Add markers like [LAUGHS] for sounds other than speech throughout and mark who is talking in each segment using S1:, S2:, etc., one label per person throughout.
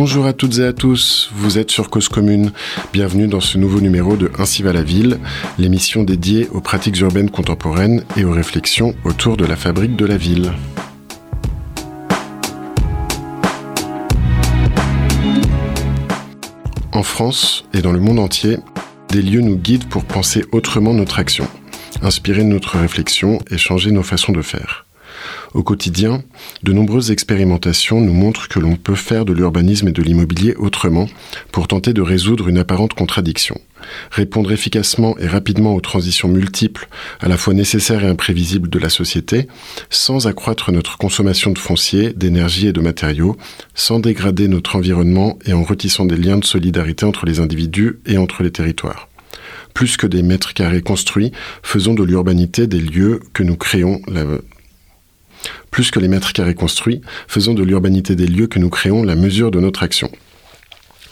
S1: Bonjour à toutes et à tous, vous êtes sur Cause Commune. Bienvenue dans ce nouveau numéro de Ainsi va la ville, l'émission dédiée aux pratiques urbaines contemporaines et aux réflexions autour de la fabrique de la ville. En France et dans le monde entier, des lieux nous guident pour penser autrement notre action, inspirer notre réflexion et changer nos façons de faire. Au quotidien, de nombreuses expérimentations nous montrent que l'on peut faire de l'urbanisme et de l'immobilier autrement pour tenter de résoudre une apparente contradiction. Répondre efficacement et rapidement aux transitions multiples, à la fois nécessaires et imprévisibles de la société, sans accroître notre consommation de foncier, d'énergie et de matériaux, sans dégrader notre environnement et en retissant des liens de solidarité entre les individus et entre les territoires plus que des mètres carrés construits, faisons de l'urbanité des lieux que nous créons, plus que les mètres carrés construits, faisons de l'urbanité des lieux que nous créons la mesure de notre action.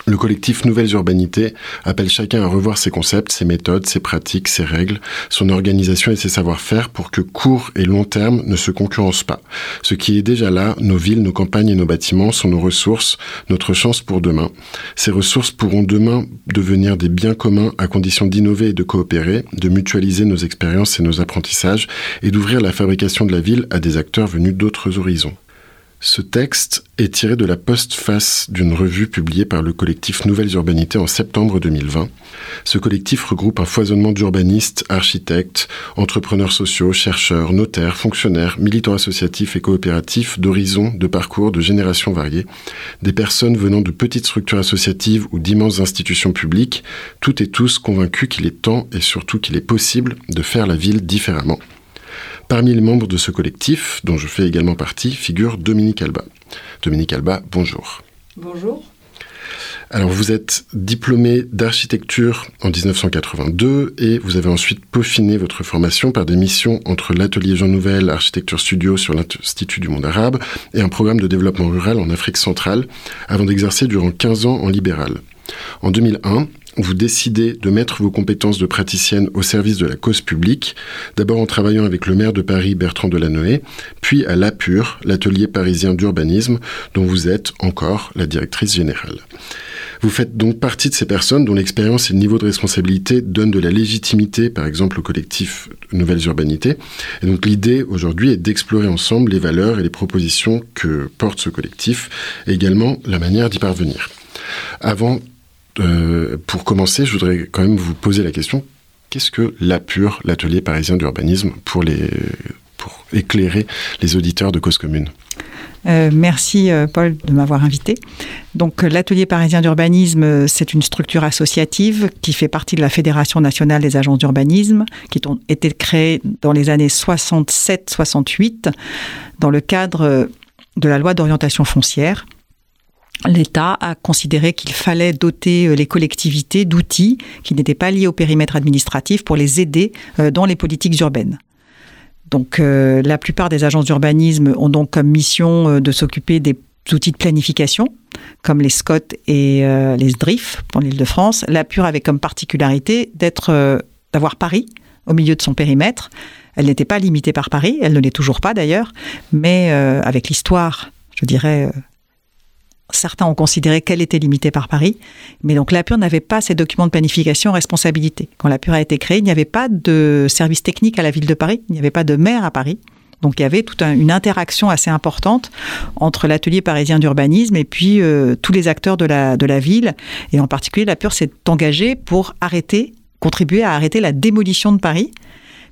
S1: Le collectif Nouvelles Urbanités appelle chacun à revoir ses concepts, ses méthodes, ses pratiques, ses règles, son organisation et ses savoir-faire pour que court et long terme ne se concurrencent pas. Ce qui est déjà là, nos villes, nos campagnes et nos bâtiments sont nos ressources, notre chance pour demain. Ces ressources pourront demain devenir des biens communs à condition d'innover et de coopérer, de mutualiser nos expériences et nos apprentissages et d'ouvrir la fabrication de la ville à des acteurs venus d'autres horizons. Ce texte est tiré de la postface d'une revue publiée par le collectif Nouvelles Urbanités en septembre 2020. Ce collectif regroupe un foisonnement d'urbanistes, architectes, entrepreneurs sociaux, chercheurs, notaires, fonctionnaires, militants associatifs et coopératifs d'horizons, de parcours, de générations variées, des personnes venant de petites structures associatives ou d'immenses institutions publiques, toutes et tous convaincus qu'il est temps et surtout qu'il est possible de faire la ville différemment. Parmi les membres de ce collectif, dont je fais également partie, figure Dominique Alba. Dominique Alba, bonjour.
S2: Bonjour.
S1: Alors vous êtes diplômé d'architecture en 1982 et vous avez ensuite peaufiné votre formation par des missions entre l'atelier Jean Nouvel Architecture Studio sur l'Institut du monde arabe et un programme de développement rural en Afrique centrale avant d'exercer durant 15 ans en libéral. En 2001, vous décidez de mettre vos compétences de praticienne au service de la cause publique, d'abord en travaillant avec le maire de Paris Bertrand Delanoë, puis à l'APUR, l'atelier parisien d'urbanisme, dont vous êtes encore la directrice générale. Vous faites donc partie de ces personnes dont l'expérience et le niveau de responsabilité donnent de la légitimité, par exemple, au collectif Nouvelles Urbanités. Et donc l'idée aujourd'hui est d'explorer ensemble les valeurs et les propositions que porte ce collectif, et également la manière d'y parvenir. Avant euh, pour commencer, je voudrais quand même vous poser la question qu'est-ce que l'APUR, l'atelier parisien d'urbanisme, pour, les, pour éclairer les auditeurs de Cause Commune?
S2: Euh, merci euh, Paul de m'avoir invité. Donc l'atelier parisien d'urbanisme, c'est une structure associative qui fait partie de la Fédération nationale des agences d'urbanisme, qui ont été créées dans les années 67-68 dans le cadre de la loi d'orientation foncière l'État a considéré qu'il fallait doter euh, les collectivités d'outils qui n'étaient pas liés au périmètre administratif pour les aider euh, dans les politiques urbaines. Donc euh, la plupart des agences d'urbanisme ont donc comme mission de s'occuper des outils de planification, comme les SCOT et les SDRIF pour l'Île-de-France. La Pure avait comme particularité d'être, d'avoir Paris au milieu de son périmètre. Elle n'était pas limitée par Paris, elle ne l'est toujours pas d'ailleurs, mais avec l'histoire, je dirais, Certains ont considéré qu'elle était limitée par Paris, mais donc la PUR n'avait pas ces documents de planification responsabilité. Quand la PUR a été créée, il n'y avait pas de service technique à la ville de Paris, il n'y avait pas de maire à Paris. Donc il y avait toute une interaction assez importante entre l'atelier parisien d'urbanisme et puis euh, tous les acteurs de la, ville. Et en particulier, la PUR s'est engagée pour arrêter, contribuer à arrêter la démolition de Paris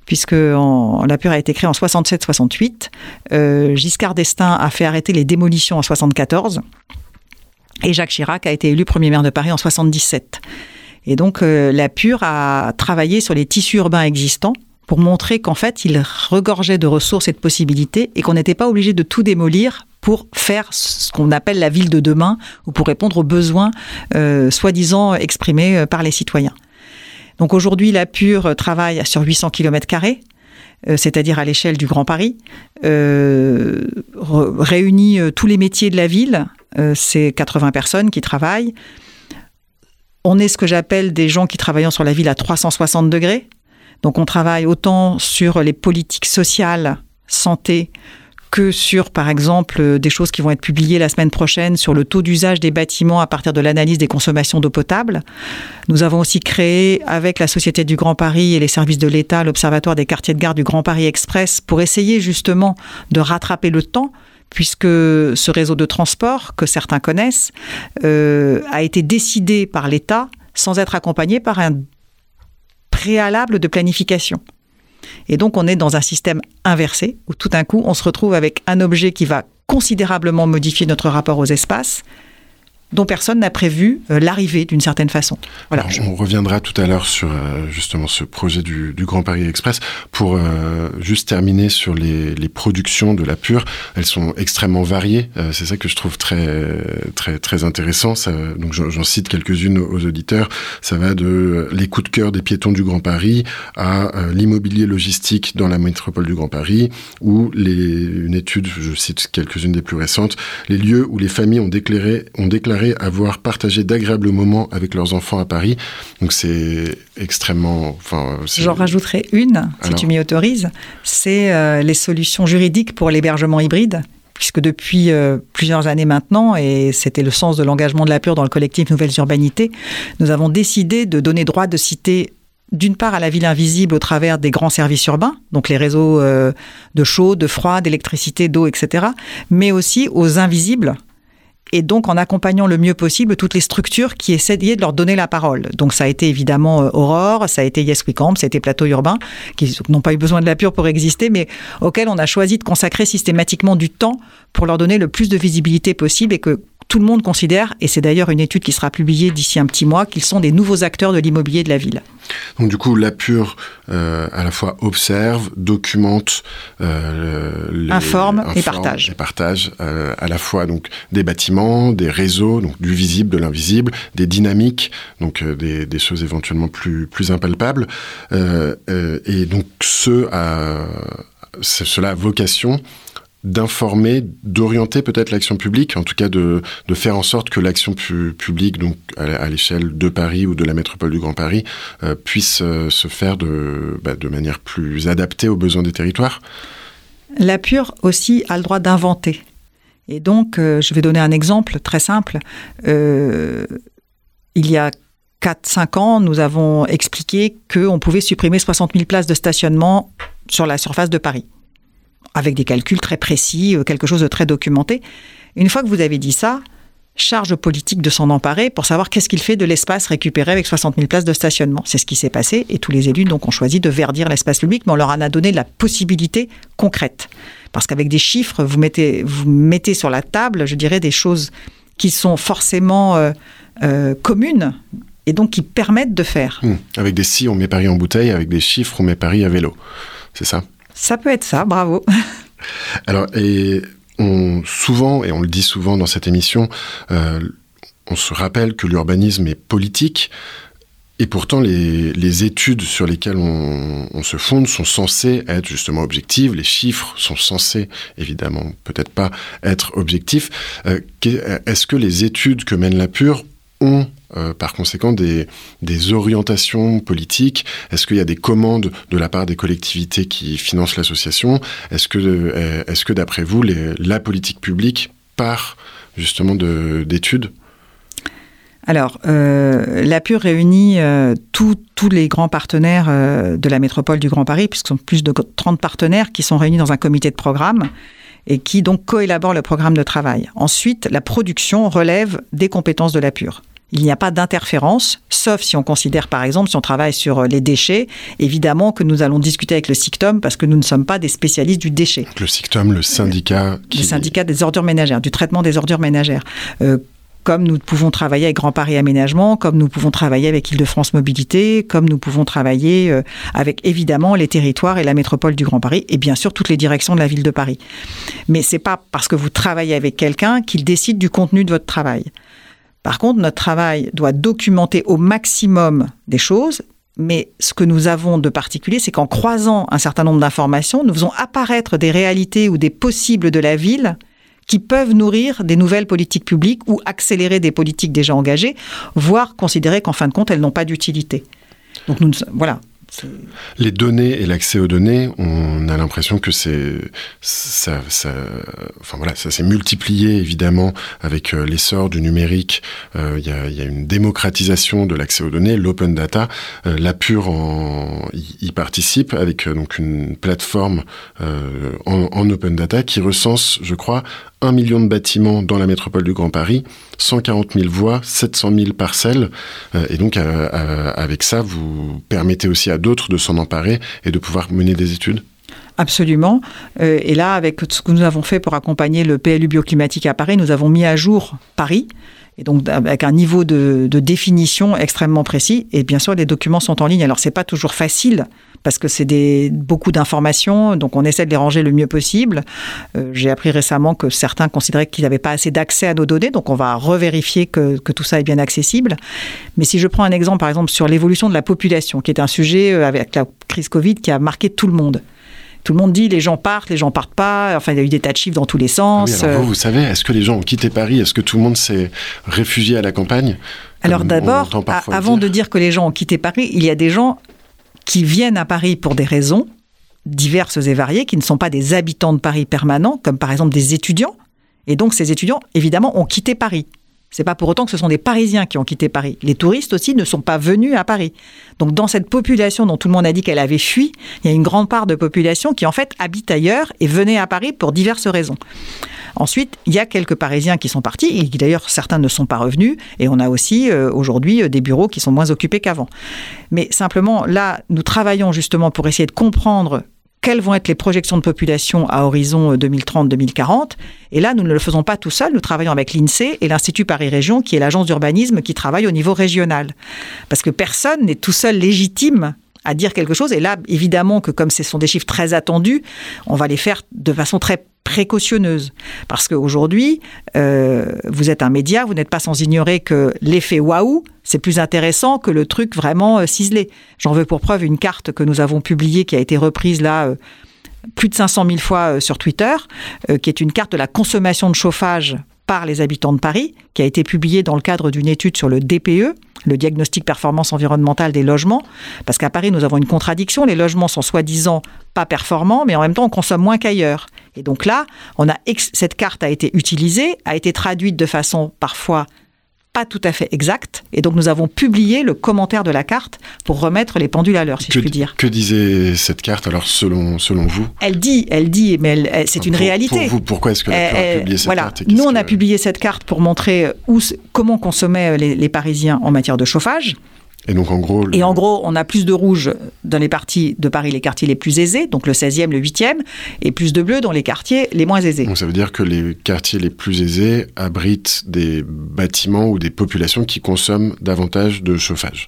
S2: puisque la PUR a été créée en 67-68. Euh, Giscard d'Estaing a fait arrêter les démolitions en 74. Et Jacques Chirac a été élu premier maire de Paris en 77. Et donc euh, la PUR a travaillé sur les tissus urbains existants pour montrer qu'en fait, il regorgeait de ressources et de possibilités et qu'on n'était pas obligé de tout démolir pour faire ce qu'on appelle la ville de demain ou pour répondre aux besoins euh, soi-disant exprimés euh, par les citoyens. Donc aujourd'hui, la PUR travaille sur 800 km c'est-à-dire à, l'échelle du Grand Paris, réunit tous les métiers de la ville, euh, c'est 80 personnes qui travaillent. On est ce que j'appelle des gens qui travaillent sur la ville à 360 degrés. Donc on travaille autant sur les politiques sociales, santé, que sur, par exemple, des choses qui vont être publiées la semaine prochaine sur le taux d'usage des bâtiments à partir de l'analyse des consommations d'eau potable. Nous avons aussi créé, avec la Société du Grand Paris et les services de l'État, l'Observatoire des quartiers de gare du Grand Paris Express pour essayer justement de rattraper le temps puisque ce réseau de transport, que certains connaissent, euh, a été décidé par l'État sans être accompagné par un préalable de planification. Et donc on est dans un système inversé, où tout d'un coup on se retrouve avec un objet qui va considérablement modifier notre rapport aux espaces, dont personne n'a prévu euh, l'arrivée d'une certaine façon.
S1: On reviendra tout à l'heure sur euh, justement ce projet du, Grand Paris Express. Pour euh, juste terminer sur les, productions de la pure, elles sont extrêmement variées. c'est ça que je trouve très très très intéressant. donc j'en cite quelques-unes aux auditeurs. Ça va de les coups de cœur des piétons du Grand Paris à l'immobilier logistique dans la métropole du Grand Paris ou une étude, je cite quelques-unes des plus récentes, les lieux où les familles ont déclaré ont déclaré avoir partagé d'agréables moments avec leurs enfants à Paris. Donc c'est extrêmement. Enfin,
S2: J'en rajouterai une, si tu m'y autorises. C'est euh, les solutions juridiques pour l'hébergement hybride puisque depuis euh, plusieurs années maintenant, et c'était le sens de l'engagement de la PUR dans le collectif Nouvelles Urbanités, nous avons décidé de donner droit de cité d'une part à la ville invisible au travers des grands services urbains, donc les réseaux euh, de chaud, de froid, d'électricité, d'eau, etc., mais aussi aux invisibles, et donc en accompagnant le mieux possible toutes les structures qui essayaient de leur donner la parole. Donc ça a été évidemment euh, Aurore, ça a été Yes We Camp, ça a été Plateau Urbain, qui n'ont pas eu besoin de la pure pour exister, mais auxquels on a choisi de consacrer systématiquement du temps pour leur donner le plus de visibilité possible et que tout le monde considère, et c'est d'ailleurs une étude qui sera publiée d'ici un petit mois, qu'ils sont des nouveaux acteurs de l'immobilier de la ville.
S1: Donc du coup, la pure euh, à la fois observe, documente, euh,
S2: informe, et partage.
S1: Et partage euh, à la fois donc des bâtiments, des réseaux, donc du visible, de l'invisible, des dynamiques, donc des, des, choses éventuellement plus plus impalpables, et donc ce à cela a vocation d'informer, d'orienter peut-être l'action publique, en tout cas de, faire en sorte que l'action publique, donc à, l'échelle de Paris ou de la métropole du Grand Paris, euh, puisse euh, se faire de, bah, de manière plus adaptée aux besoins des territoires
S2: La pure aussi a le droit d'inventer. Et donc, euh, je vais donner un exemple très simple. il y a 4-5 ans, nous avons expliqué qu'on pouvait supprimer 60 000 places de stationnement sur la surface de Paris avec des calculs très précis, euh, quelque chose de très documenté. Une fois que vous avez dit ça, charge politique de s'en emparer pour savoir qu'est-ce qu'il fait de l'espace récupéré avec 60 000 places de stationnement. C'est ce qui s'est passé et tous les élus donc ont choisi de verdir l'espace public, mais on leur en a donné la possibilité concrète. Parce qu'avec des chiffres, vous mettez, vous mettez sur la table, je dirais, des choses qui sont forcément euh, euh, communes et donc qui permettent de faire.
S1: Mmh. Avec des si, on met Paris en bouteille, avec des chiffres, on met Paris à vélo. C'est ça?
S2: Ça peut être ça, bravo. [LAUGHS]
S1: Alors, et on, souvent, et on le dit souvent dans cette émission, euh, on se rappelle que l'urbanisme est politique, et pourtant, les, études sur lesquelles on, se fonde sont censées être justement objectives. Les chiffres sont censés, évidemment, peut-être pas être objectifs. Euh, est-ce que les études que mène la Pure ont euh, par conséquent des, orientations politiques Est-ce qu'il y a des commandes de la part des collectivités qui financent l'association? Est-ce que, euh, est que d'après vous, la politique publique part justement d'études?
S2: Alors, euh, la PUR réunit tous les grands partenaires de la métropole du Grand Paris, puisque ce sont plus de 30 partenaires qui sont réunis dans un comité de programme et qui donc coélaborent le programme de travail. Ensuite, la production relève des compétences de la PUR. Il n'y a pas d'interférence, sauf si on considère, par exemple, si on travaille sur euh, les déchets, évidemment que nous allons discuter avec le SICTOM parce que nous ne sommes pas des spécialistes du déchet.
S1: Le SICTOM, le syndicat
S2: qui... Le syndicat des ordures ménagères, du traitement des ordures ménagères. Euh, comme nous pouvons travailler avec Grand Paris Aménagement, comme nous pouvons travailler avec Île-de-France Mobilité, comme nous pouvons travailler euh, avec évidemment les territoires et la métropole du Grand Paris, et bien sûr toutes les directions de la ville de Paris. Mais c'est pas parce que vous travaillez avec quelqu'un qu'il décide du contenu de votre travail. Par contre, notre travail doit documenter au maximum des choses, mais ce que nous avons de particulier, c'est qu'en croisant un certain nombre d'informations, nous faisons apparaître des réalités ou des possibles de la ville qui peuvent nourrir des nouvelles politiques publiques ou accélérer des politiques déjà engagées, voire considérer qu'en fin de compte, elles n'ont pas d'utilité. Donc nous, voilà,
S1: Les données et l'accès aux données, on a l'impression que c'est ça, ça, enfin voilà, ça s'est multiplié évidemment avec euh, l'essor du numérique. Euh, il y, a, une démocratisation de l'accès aux données, l'open data. Euh, la Pure en, y, participe avec donc une plateforme en, en open data qui recense, je crois, un million de bâtiments dans la métropole du Grand Paris, 140 000 voies, 700 000 parcelles. Euh, et donc, euh, euh, avec ça, vous permettez aussi à d'autres de s'en emparer et de pouvoir mener des études?
S2: Absolument. et là, avec ce que nous avons fait pour accompagner le PLU bioclimatique à Paris, nous avons mis à jour Paris et donc avec un niveau de, de, définition extrêmement précis. Et bien sûr, les documents sont en ligne. Alors c'est pas toujours facile parce que c'est des beaucoup d'informations, donc on essaie de les ranger le mieux possible. Euh, J'ai appris récemment que certains considéraient qu'ils n'avaient pas assez d'accès à nos données, donc on va revérifier que, que tout ça est bien accessible. Mais si je prends un exemple, par exemple, sur l'évolution de la population, qui est un sujet euh, avec la crise Covid qui a marqué tout le monde tout le monde dit les gens partent, les gens partent pas. Enfin, il y a eu des tas de chiffres dans tous les sens.
S1: Ah oui, alors vous, vous savez, est-ce que les gens ont quitté Paris? Est-ce que tout le monde s'est réfugié à la campagne?
S2: Alors d'abord, avant de dire que les gens ont quitté Paris, il y a des gens qui viennent à Paris pour des raisons diverses et variées, qui ne sont pas des habitants de Paris permanents, comme par exemple des étudiants. Et donc ces étudiants, évidemment, ont quitté Paris. C'est pas pour autant que ce sont des Parisiens qui ont quitté Paris. Les touristes aussi ne sont pas venus à Paris. Donc dans cette population dont tout le monde a dit qu'elle avait fui, il y a une grande part de population qui en fait habite ailleurs et venait à Paris pour diverses raisons. Ensuite, il y a quelques Parisiens qui sont partis et d'ailleurs certains ne sont pas revenus et on a aussi euh, aujourd'hui euh, des bureaux qui sont moins occupés qu'avant. Mais simplement là, nous travaillons justement pour essayer de comprendre quelles vont être les projections de population à horizon 2030-2040. Euh, et là, nous ne le faisons pas tout seul, nous travaillons avec l'INSEE et l'Institut Paris Région, qui est l'agence d'urbanisme qui travaille au niveau régional. Parce que personne n'est tout seul légitime à dire quelque chose. Et là, évidemment que comme ce sont des chiffres très attendus, on va les faire de façon très précautionneuse. Parce qu'aujourd'hui, euh, vous êtes un média, vous n'êtes pas sans ignorer que l'effet waouh, c'est plus intéressant que le truc vraiment euh, ciselé. J'en veux pour preuve une carte que nous avons publiée qui a été reprise là. Euh, plus de 500 000 fois sur Twitter, qui est une carte de la consommation de chauffage par les habitants de Paris, qui a été publiée dans le cadre d'une étude sur le DPE, le diagnostic performance environnementale des logements, parce qu'à Paris, nous avons une contradiction, les logements sont soi-disant pas performants, mais en même temps, on consomme moins qu'ailleurs. Et donc là, on a cette carte a été utilisée, a été traduite de façon parfois pas tout à fait exacte. Et donc nous avons publié le commentaire de la carte pour remettre les pendules à l'heure, si
S1: que,
S2: je puis dire.
S1: Que disait cette carte alors selon, selon vous?
S2: Elle dit, elle dit, mais c'est une réalité.
S1: Pour vous, pourquoi est-ce que la a publié cette
S2: voilà.
S1: carte
S2: Nous, on a publié cette carte pour montrer où, comment consommaient les, les Parisiens en matière de chauffage.
S1: Et donc en gros,
S2: le... et en gros, on a plus de rouge dans les parties de Paris, les quartiers les plus aisés, donc le 16e, le 8e, et plus de bleu dans les quartiers les moins aisés.
S1: Donc ça veut dire que les quartiers les plus aisés abritent des bâtiments ou des populations qui consomment davantage de chauffage.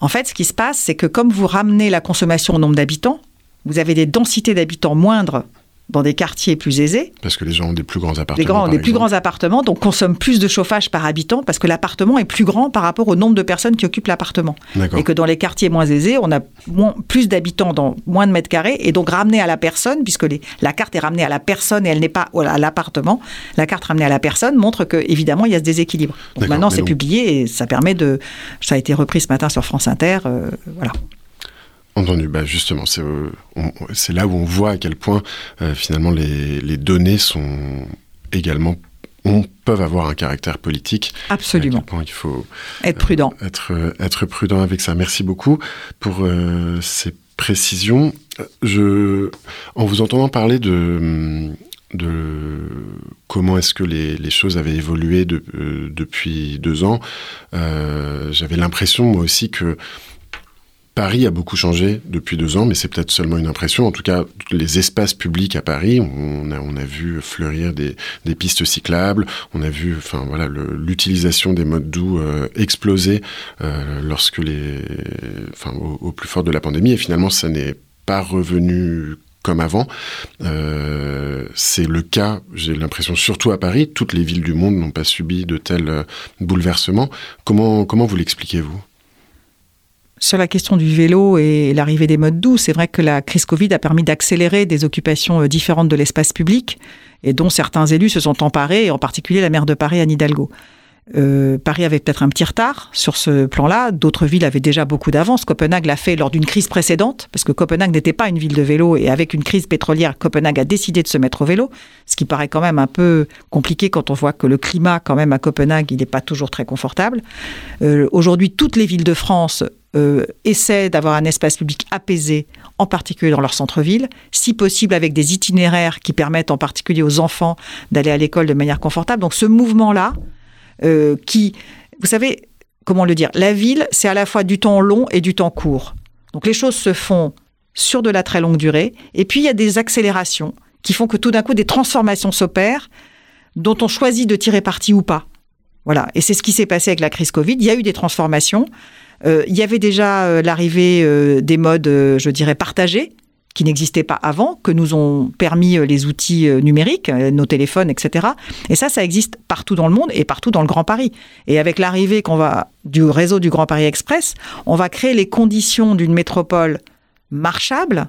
S2: En fait, ce qui se passe, c'est que comme vous ramenez la consommation au nombre d'habitants, vous avez des densités d'habitants moindres dans des quartiers plus aisés.
S1: Parce que les gens ont des plus grands appartements.
S2: Les grands ont des plus grands appartements, donc consomment plus de chauffage par habitant parce que l'appartement est plus grand par rapport au nombre de personnes qui occupent l'appartement. Et que dans les quartiers moins aisés, on a moins, plus d'habitants dans moins de mètres carrés et donc ramené à la personne, puisque les, la carte est ramenée à la personne et elle n'est pas à l'appartement. La carte ramenée à la personne montre que évidemment il y a ce déséquilibre. Donc maintenant c'est donc... publié et ça permet de. Ça a été repris ce matin sur France Inter. Euh, voilà.
S1: Entendu, bah justement, c'est euh, là où on voit à quel point euh, finalement les, les, données sont également on, peuvent avoir un caractère politique.
S2: Absolument.
S1: À quel point il faut
S2: être prudent.
S1: Euh, être, être prudent avec ça. Merci beaucoup pour ces précisions. Je, en vous entendant parler de de comment est-ce que les, les, choses avaient évolué de, depuis deux ans, j'avais l'impression moi aussi que Paris a beaucoup changé depuis deux ans, mais c'est peut-être seulement une impression. En tout cas, les espaces publics à Paris, on a, vu fleurir des, pistes cyclables, on a vu, enfin voilà, l'utilisation des modes doux euh, exploser euh, lorsque les, enfin au, au, plus fort de la pandémie, et finalement, ça n'est pas revenu comme avant. Euh, c'est le cas, j'ai l'impression, surtout à Paris. Toutes les villes du monde n'ont pas subi de tels bouleversements. Comment, comment vous l'expliquez-vous?
S2: Sur la question du vélo et l'arrivée des modes doux, c'est vrai que la crise Covid a permis d'accélérer des occupations différentes de l'espace public et dont certains élus se sont emparés, en particulier la maire de Paris, Anne Hidalgo. Euh, Paris avait peut-être un petit retard sur ce plan-là. D'autres villes avaient déjà beaucoup d'avance. Copenhague l'a fait lors d'une crise précédente, parce que Copenhague n'était pas une ville de vélo, et avec une crise pétrolière, Copenhague a décidé de se mettre au vélo, ce qui paraît quand même un peu compliqué quand on voit que le climat, quand même, à Copenhague, il n'est pas toujours très confortable. Euh, aujourd'hui, toutes les villes de France euh, essaient d'avoir un espace public apaisé, en particulier dans leur centre-ville, si possible avec des itinéraires qui permettent en particulier aux enfants d'aller à l'école de manière confortable. Donc ce mouvement-là, euh, qui, vous savez, comment le dire, la ville, c'est à la fois du temps long et du temps court. Donc les choses se font sur de la très longue durée, et puis il y a des accélérations qui font que tout d'un coup des transformations s'opèrent dont on choisit de tirer parti ou pas. Voilà, et c'est ce qui s'est passé avec la crise Covid. Il y a eu des transformations. Euh, il y avait déjà euh, l'arrivée des modes, je dirais, partagés, qui n'existaient pas avant, que nous ont permis euh, les outils euh, numériques, euh, nos téléphones, etc. Et ça, ça existe partout dans le monde et partout dans le Grand Paris. Et avec l'arrivée qu'on va du réseau du Grand Paris Express, on va créer les conditions d'une métropole marchable,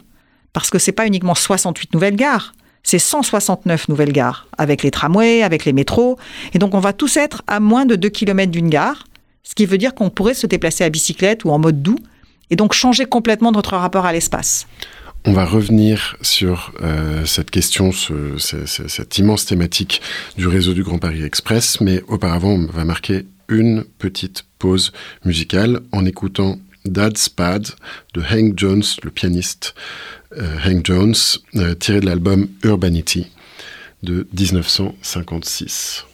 S2: parce que c'est pas uniquement 68 nouvelles gares, c'est 169 nouvelles gares, avec les tramways, avec les métros. Et donc on va tous être à moins de 2 km d'une gare, ce qui veut dire qu'on pourrait se déplacer à bicyclette ou en mode doux, et donc changer complètement notre rapport à l'espace.
S1: On va revenir sur euh, cette question, ce, cette immense thématique du réseau du Grand Paris Express, mais auparavant, on va marquer une petite pause musicale en écoutant Dad's Pad de Hank Jones, le pianiste euh, Hank Jones, euh, tiré de l'album Urbanity de 1956.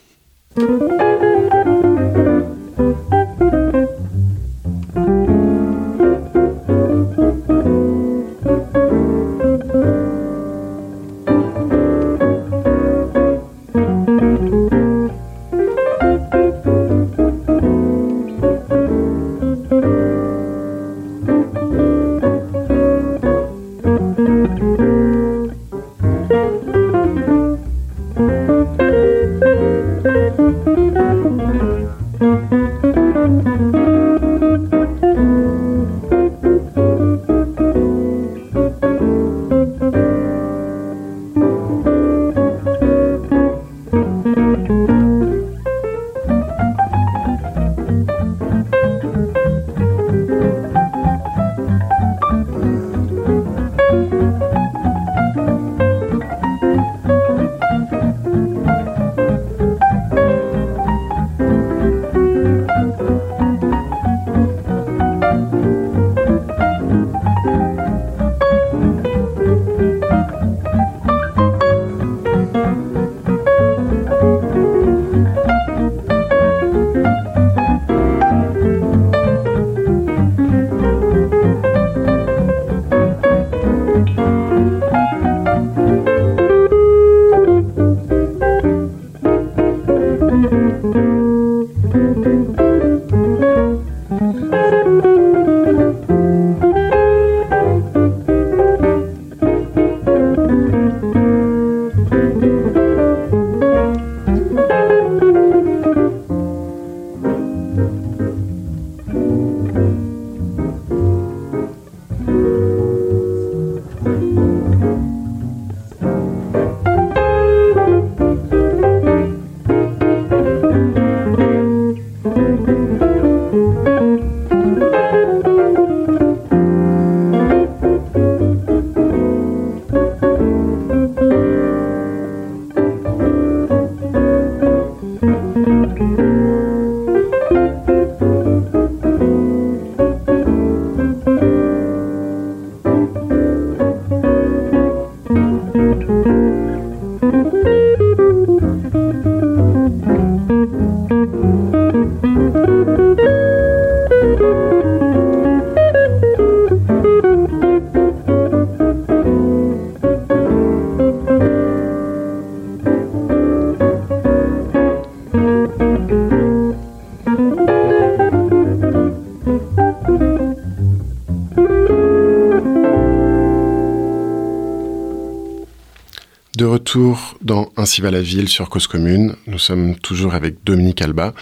S1: Dans Ainsi va la ville sur Cause Commune. Nous sommes toujours avec Dominique Alba.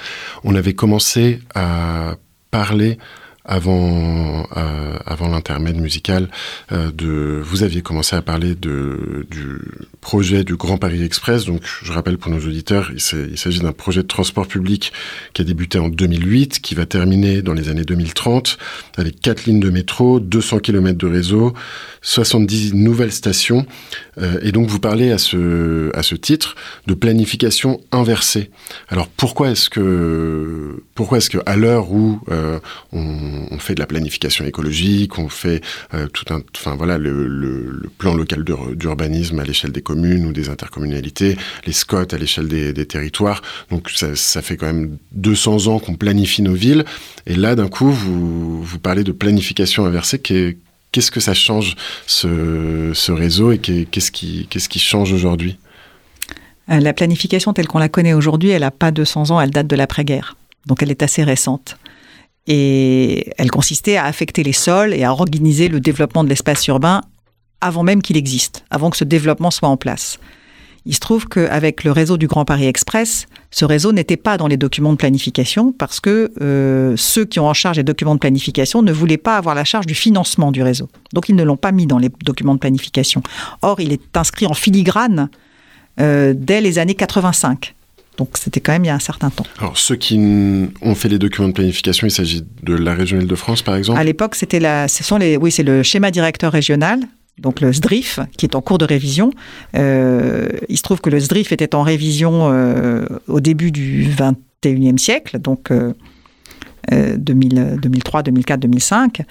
S1: On avait commencé à parler avant, euh, avant l'intermède musical, de, vous aviez commencé à parler de, du projet du Grand Paris Express. Donc, je rappelle pour nos auditeurs, il s'agit d'un projet de transport public qui a débuté en 2008, qui va terminer dans les années 2030, avec quatre lignes de métro, 200 km de réseau, 70 nouvelles stations. et donc, vous parlez à ce, à ce titre de planification inversée. Alors, pourquoi est-ce que, pourquoi est-ce que à l'heure où on, on, fait de la planification écologique, on fait euh, tout un, enfin voilà, le, le, le plan local d'urbanisme à l'échelle des communes ou des intercommunalités, les SCOT à l'échelle des, territoires. Donc ça, fait quand même 200 ans qu'on planifie nos villes. Et là, d'un coup, vous, parlez de planification inversée. Qu'est-ce que ça change ce, réseau et qu'est-ce qui, qui change aujourd'hui?
S2: Euh, La planification telle qu'on la connaît aujourd'hui, elle n'a pas 200 ans, elle date de l'après-guerre. Donc elle est assez récente. Et elle consistait à affecter les sols et à organiser le développement de l'espace urbain avant même qu'il existe, avant que ce développement soit en place. Il se trouve qu'avec le réseau du Grand Paris Express, ce réseau n'était pas dans les documents de planification parce que euh, ceux qui ont en charge les documents de planification ne voulaient pas avoir la charge du financement du réseau. Donc ils ne l'ont pas mis dans les documents de planification. Or, il est inscrit en filigrane euh, dès les années 85. Donc c'était quand même il y a un certain temps.
S1: Alors ceux qui ont fait les documents de planification, il s'agit de la région Île-de-France par exemple?
S2: À l'époque, c'était la, ce sont les, oui, c'est le schéma directeur régional, donc le SDRIF, qui est en cours de révision. Euh, il se trouve que le SDRIF était en révision euh, au début du 21e siècle, donc euh, 2000, 2003, 2004, 2005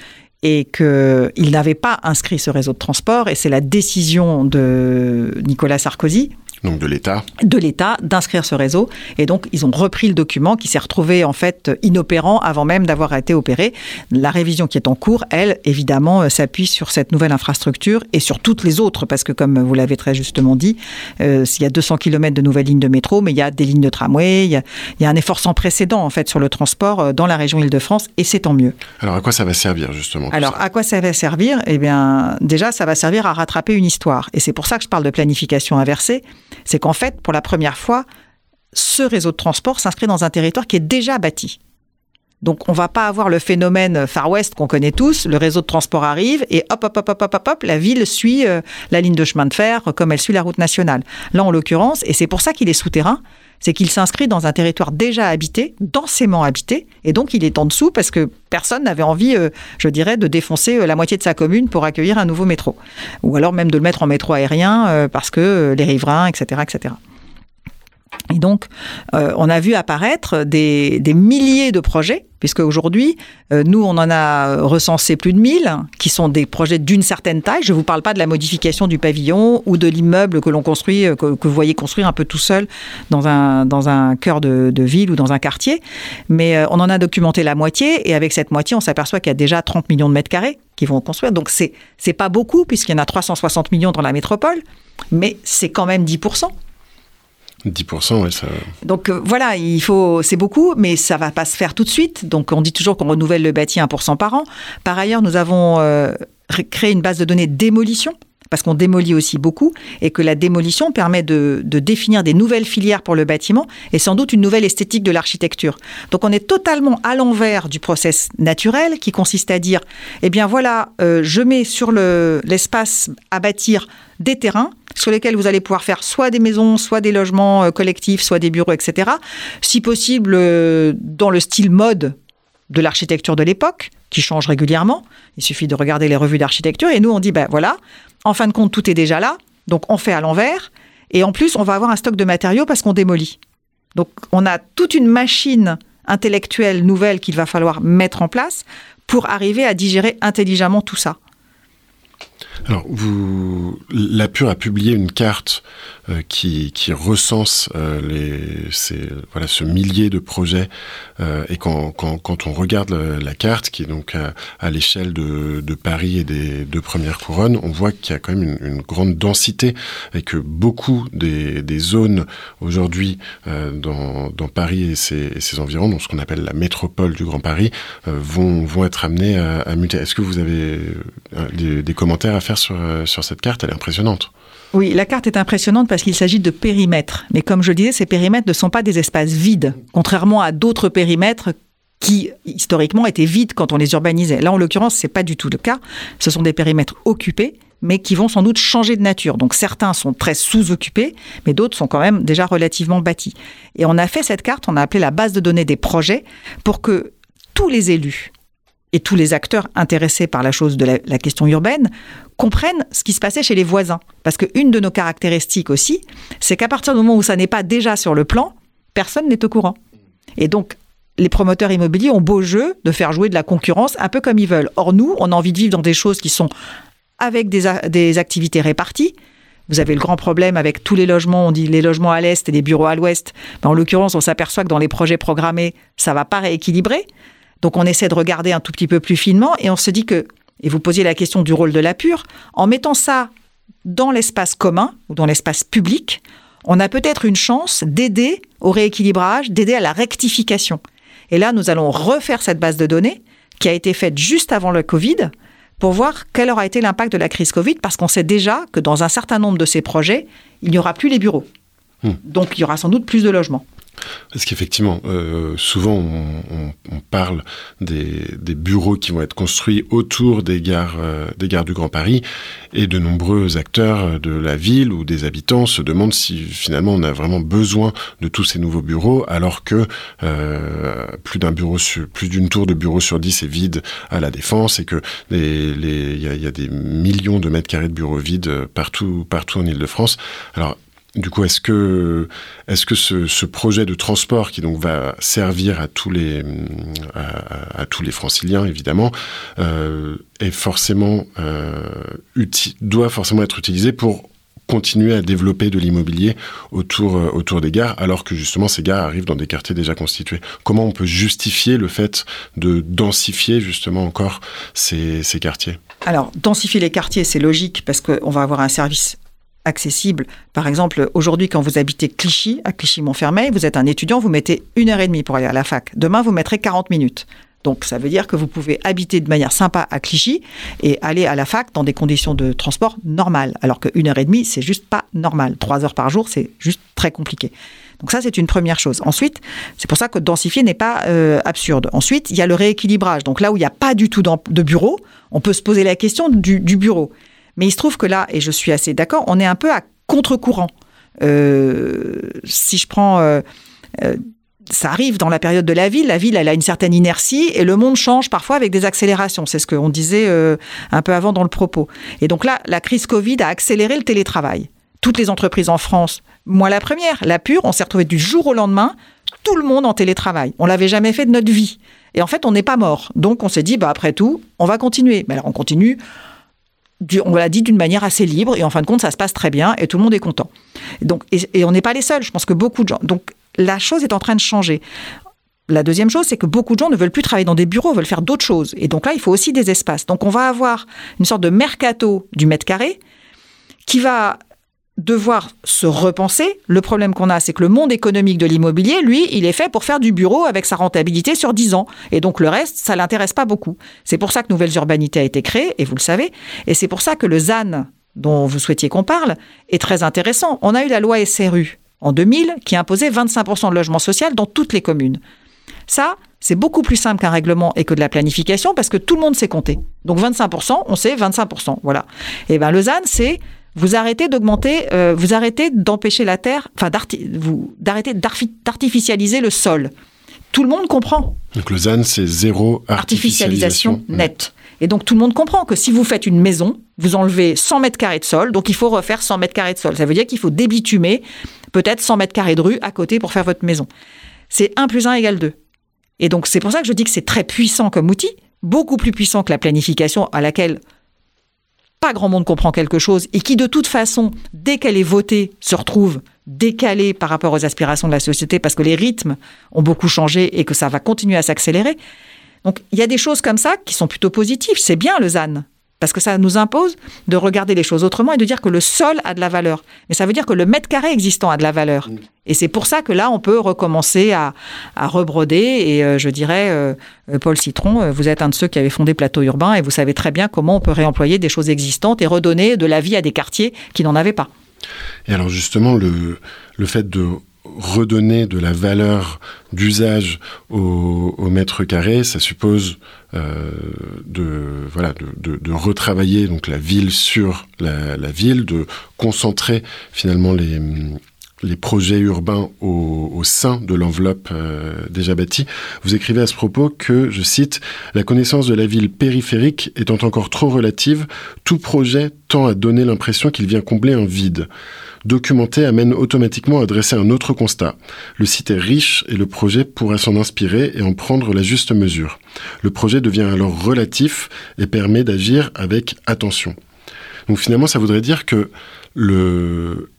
S2: et qu'il n'avait pas inscrit ce réseau de transport, et c'est la décision de Nicolas Sarkozy,
S1: donc de l'État
S2: De l'État, d'inscrire ce réseau. Et donc, ils ont repris le document qui s'est retrouvé en fait inopérant avant même d'avoir été opéré. La révision qui est en cours, elle, évidemment, euh, s'appuie sur cette nouvelle infrastructure et sur toutes les autres, parce que comme vous l'avez très justement dit, euh, il y a 200 km de nouvelles lignes de métro, mais il y a des lignes de tramway, il y a, il y a un effort sans précédent en fait sur le transport euh, dans la région Île-de-France, et c'est tant mieux.
S1: Alors, à quoi ça va servir justement
S2: Alors, à quoi ça va servir? Eh bien, déjà, ça va servir à rattraper une histoire. Et c'est pour ça que je parle de planification inversée c'est qu'en fait, pour la première fois, ce réseau de transport s'inscrit dans un territoire qui est déjà bâti. Donc on va pas avoir le phénomène Far West qu'on connaît tous, le réseau de transport arrive et hop hop hop hop hop hop, la ville suit euh, la ligne de chemin de fer comme elle suit la route nationale. Là en l'occurrence, et c'est pour ça qu'il est souterrain, c'est qu'il s'inscrit dans un territoire déjà habité, densément habité, et donc il est en dessous parce que personne n'avait envie, euh, je dirais, de défoncer euh, la moitié de sa commune pour accueillir un nouveau métro, ou alors même de le mettre en métro aérien parce que les riverains, etc., etc. Et donc, euh, on a vu apparaître des, des milliers de projets, puisque aujourd'hui, euh, nous, on en a recensé plus de 1000, qui sont des projets d'une certaine taille. Je ne vous parle pas de la modification du pavillon ou de l'immeuble que l'on construit, euh, que, vous voyez construire un peu tout seul dans un, dans un cœur de, ville ou dans un quartier. Mais on en a documenté la moitié, et avec cette moitié, on s'aperçoit qu'il y a déjà 30 millions de mètres carrés qui vont construire. Donc, c'est c'est pas beaucoup, puisqu'il y en a 360 millions dans la métropole, mais c'est quand même 10%.
S1: 10%, oui, ça.
S2: Donc euh, voilà, il faut, c'est beaucoup, mais ça va pas se faire tout de suite. Donc on dit toujours qu'on renouvelle le bâti 1% par an. Par ailleurs, nous avons euh, créé une base de données démolition parce qu'on démolit aussi beaucoup, et que la démolition permet de, définir des nouvelles filières pour le bâtiment et sans doute une nouvelle esthétique de l'architecture. Donc on est totalement à l'envers du process naturel qui consiste à dire, eh bien voilà, euh, je mets sur le, l'espace à bâtir des terrains sur lesquels vous allez pouvoir faire soit des maisons, soit des logements euh, collectifs, soit des bureaux, etc. Si possible, euh, dans le style mode de l'architecture de l'époque, qui change régulièrement. Il suffit de regarder les revues d'architecture. Et nous, on dit, ben voilà, en fin de compte, tout est déjà là. Donc, on fait à l'envers. Et en plus, on va avoir un stock de matériaux parce qu'on démolit. Donc, on a toute une machine intellectuelle nouvelle qu'il va falloir mettre en place pour arriver à digérer intelligemment tout ça.
S1: Alors, la Pure a publié une carte euh, qui, recense euh, ces, voilà, ce millier de projets. Euh, et quand, on regarde la, carte, qui est donc à, l'échelle de, Paris et des deux premières couronnes, on voit qu'il y a quand même une, grande densité et que beaucoup des, zones aujourd'hui dans, Paris et ses, environs, dans ce qu'on appelle la métropole du Grand Paris, vont, être amenées à, muter. Est-ce que vous avez des, des commentaires à faire sur, euh, sur cette carte, elle est impressionnante.
S2: Oui, la carte est impressionnante parce qu'il s'agit de périmètres. Mais comme je le disais, ces périmètres ne sont pas des espaces vides, contrairement à d'autres périmètres qui historiquement étaient vides quand on les urbanisait. Là, en l'occurrence, c'est pas du tout le cas. Ce sont des périmètres occupés, mais qui vont sans doute changer de nature. Donc certains sont très sous-occupés, mais d'autres sont quand même déjà relativement bâtis. Et on a fait cette carte, on a appelé la base de données des projets, pour que tous les élus et tous les acteurs intéressés par la chose de la, question urbaine comprennent ce qui se passait chez les voisins. Parce qu'une de nos caractéristiques aussi, c'est qu'à partir du moment où ça n'est pas déjà sur le plan, personne n'est au courant. Et donc, les promoteurs immobiliers ont beau jeu de faire jouer de la concurrence un peu comme ils veulent. Or, nous, on a envie de vivre dans des choses qui sont avec des, des activités réparties. Vous avez le grand problème avec tous les logements, on dit les logements à l'est et les bureaux à l'ouest. Ben, en l'occurrence, on s'aperçoit que dans les projets programmés, ça va pas rééquilibrer. Donc on essaie de regarder un tout petit peu plus finement et on se dit que, et vous posiez la question du rôle de la pure, en mettant ça dans l'espace commun ou dans l'espace public, on a peut-être une chance d'aider au rééquilibrage, d'aider à la rectification. Et là, nous allons refaire cette base de données qui a été faite juste avant le Covid pour voir quel aura été l'impact de la crise Covid, parce qu'on sait déjà que dans un certain nombre de ces projets, il n'y aura plus les bureaux. Hmm. Donc il y aura sans doute plus de logements.
S1: Parce qu'effectivement, euh, souvent on, parle des, bureaux qui vont être construits autour des gares, euh, des gares du Grand Paris, et de nombreux acteurs de la ville ou des habitants se demandent si finalement on a vraiment besoin de tous ces nouveaux bureaux, alors que euh, plus d'un bureau, plus d'une tour de bureau sur dix est vide à la défense, et que il les, y, a, des millions de mètres carrés de bureaux vides partout, partout en Ile-de-France. Alors du coup, est-ce que, est-ce que ce, projet de transport qui donc va servir à tous les, à tous les franciliens évidemment, euh, est forcément euh, doit forcément être utilisé pour continuer à développer de l'immobilier autour, euh, autour des gares, alors que justement ces gares arrivent dans des quartiers déjà constitués? Comment on peut justifier le fait de densifier justement encore ces, ces quartiers?
S2: Alors, densifier les quartiers, c'est logique parce qu'on va avoir un service accessible. Par exemple, aujourd'hui, quand vous habitez Clichy, à Clichy-Montfermeil, vous êtes un étudiant, vous mettez une heure et demie pour aller à la fac. Demain, vous mettrez 40 minutes. Donc, ça veut dire que vous pouvez habiter de manière sympa à Clichy et aller à la fac dans des conditions de transport normales. Alors qu'une heure et demie, c'est juste pas normal. Trois heures par jour, c'est juste très compliqué. Donc ça, c'est une première chose. Ensuite, c'est pour ça que densifier n'est pas euh, absurde. Ensuite, il y a le rééquilibrage. Donc là où il n'y a pas du tout de bureau, on peut se poser la question du, du bureau. Mais il se trouve que là, et je suis assez d'accord, on est un peu à contre-courant. Euh, si je prends... Euh, euh, ça arrive dans la période de la ville. La ville, elle a une certaine inertie et le monde change parfois avec des accélérations. C'est ce qu'on disait un peu avant dans le propos. Et donc là, la crise Covid a accéléré le télétravail. Toutes les entreprises en France, moi la première, la pure, on s'est retrouvé du jour au lendemain, tout le monde en télétravail. On l'avait jamais fait de notre vie. Et en fait, on n'est pas mort. Donc on s'est dit, bah après tout, on va continuer. Mais alors on continue on l'a dit d'une manière assez libre, et en fin de compte, ça se passe très bien, et tout le monde est content. Donc, et, on n'est pas les seuls, je pense que beaucoup de gens. Donc, la chose est en train de changer. La deuxième chose, c'est que beaucoup de gens ne veulent plus travailler dans des bureaux, veulent faire d'autres choses. Et donc là, il faut aussi des espaces. Donc on va avoir une sorte de mercato du mètre carré qui va devoir se repenser. Le problème qu'on a, c'est que le monde économique de l'immobilier, lui, il est fait pour faire du bureau avec sa rentabilité sur 10 ans. Et donc le reste, ça l'intéresse pas beaucoup. C'est pour ça que Nouvelles Urbanités a été créée, et vous le savez. Et c'est pour ça que le ZAN, dont vous souhaitiez qu'on parle, est très intéressant. On a eu la loi SRU en 2000 qui imposait 25% de logement social dans toutes les communes. Ça, c'est beaucoup plus simple qu'un règlement et que de la planification parce que tout le monde sait compter. Donc 25%, on sait 25%. Voilà. Et ben le ZAN, c'est vous arrêtez d'augmenter, euh, vous arrêtez d'empêcher la terre, enfin d'arrêter d'artificialiser le sol. Tout le monde comprend.
S1: Donc le ZAN, c'est zéro artificialisation,
S2: nette. Et donc tout le monde comprend que si vous faites une maison, vous enlevez 100 mètres carrés de sol, donc il faut refaire 100 mètres carrés de sol. Ça veut dire qu'il faut débitumer peut-être 100 mètres carrés de rue à côté pour faire votre maison. C'est 1 plus 1 égale 2. Et donc c'est pour ça que je dis que c'est très puissant comme outil, beaucoup plus puissant que la planification à laquelle pas grand monde comprend quelque chose et qui de toute façon, dès qu'elle est votée, se retrouve décalée par rapport aux aspirations de la société parce que les rythmes ont beaucoup changé et que ça va continuer à s'accélérer. Donc il y a des choses comme ça qui sont plutôt positives. C'est bien le ZAN. Parce que ça nous impose de regarder les choses autrement et de dire que le sol a de la valeur. Mais ça veut dire que le mètre carré existant a de la valeur. Mm. Et c'est pour ça que là, on peut recommencer à, rebroder. Et euh, je dirais, euh, euh, Paul Citron, vous êtes un de ceux qui avait fondé Plateau Urbain et vous savez très bien comment on peut réemployer des choses existantes et redonner de la vie à des quartiers qui n'en avaient pas.
S1: Et alors justement, le, le fait de redonner de la valeur d'usage au, au, mètre carré, ça suppose euh, de, voilà, de, retravailler donc la ville sur la ville, de concentrer finalement les, les projets urbains au, sein de l'enveloppe euh, déjà bâtie. Vous écrivez à ce propos que, je cite, La connaissance de la ville périphérique étant encore trop relative, tout projet tend à donner l'impression qu'il vient combler un vide. Documenter amène automatiquement à dresser un autre constat. Le site est riche et le projet pourrait s'en inspirer et en prendre la juste mesure. Le projet devient alors relatif et permet d'agir avec attention. Donc finalement, ça voudrait dire que le,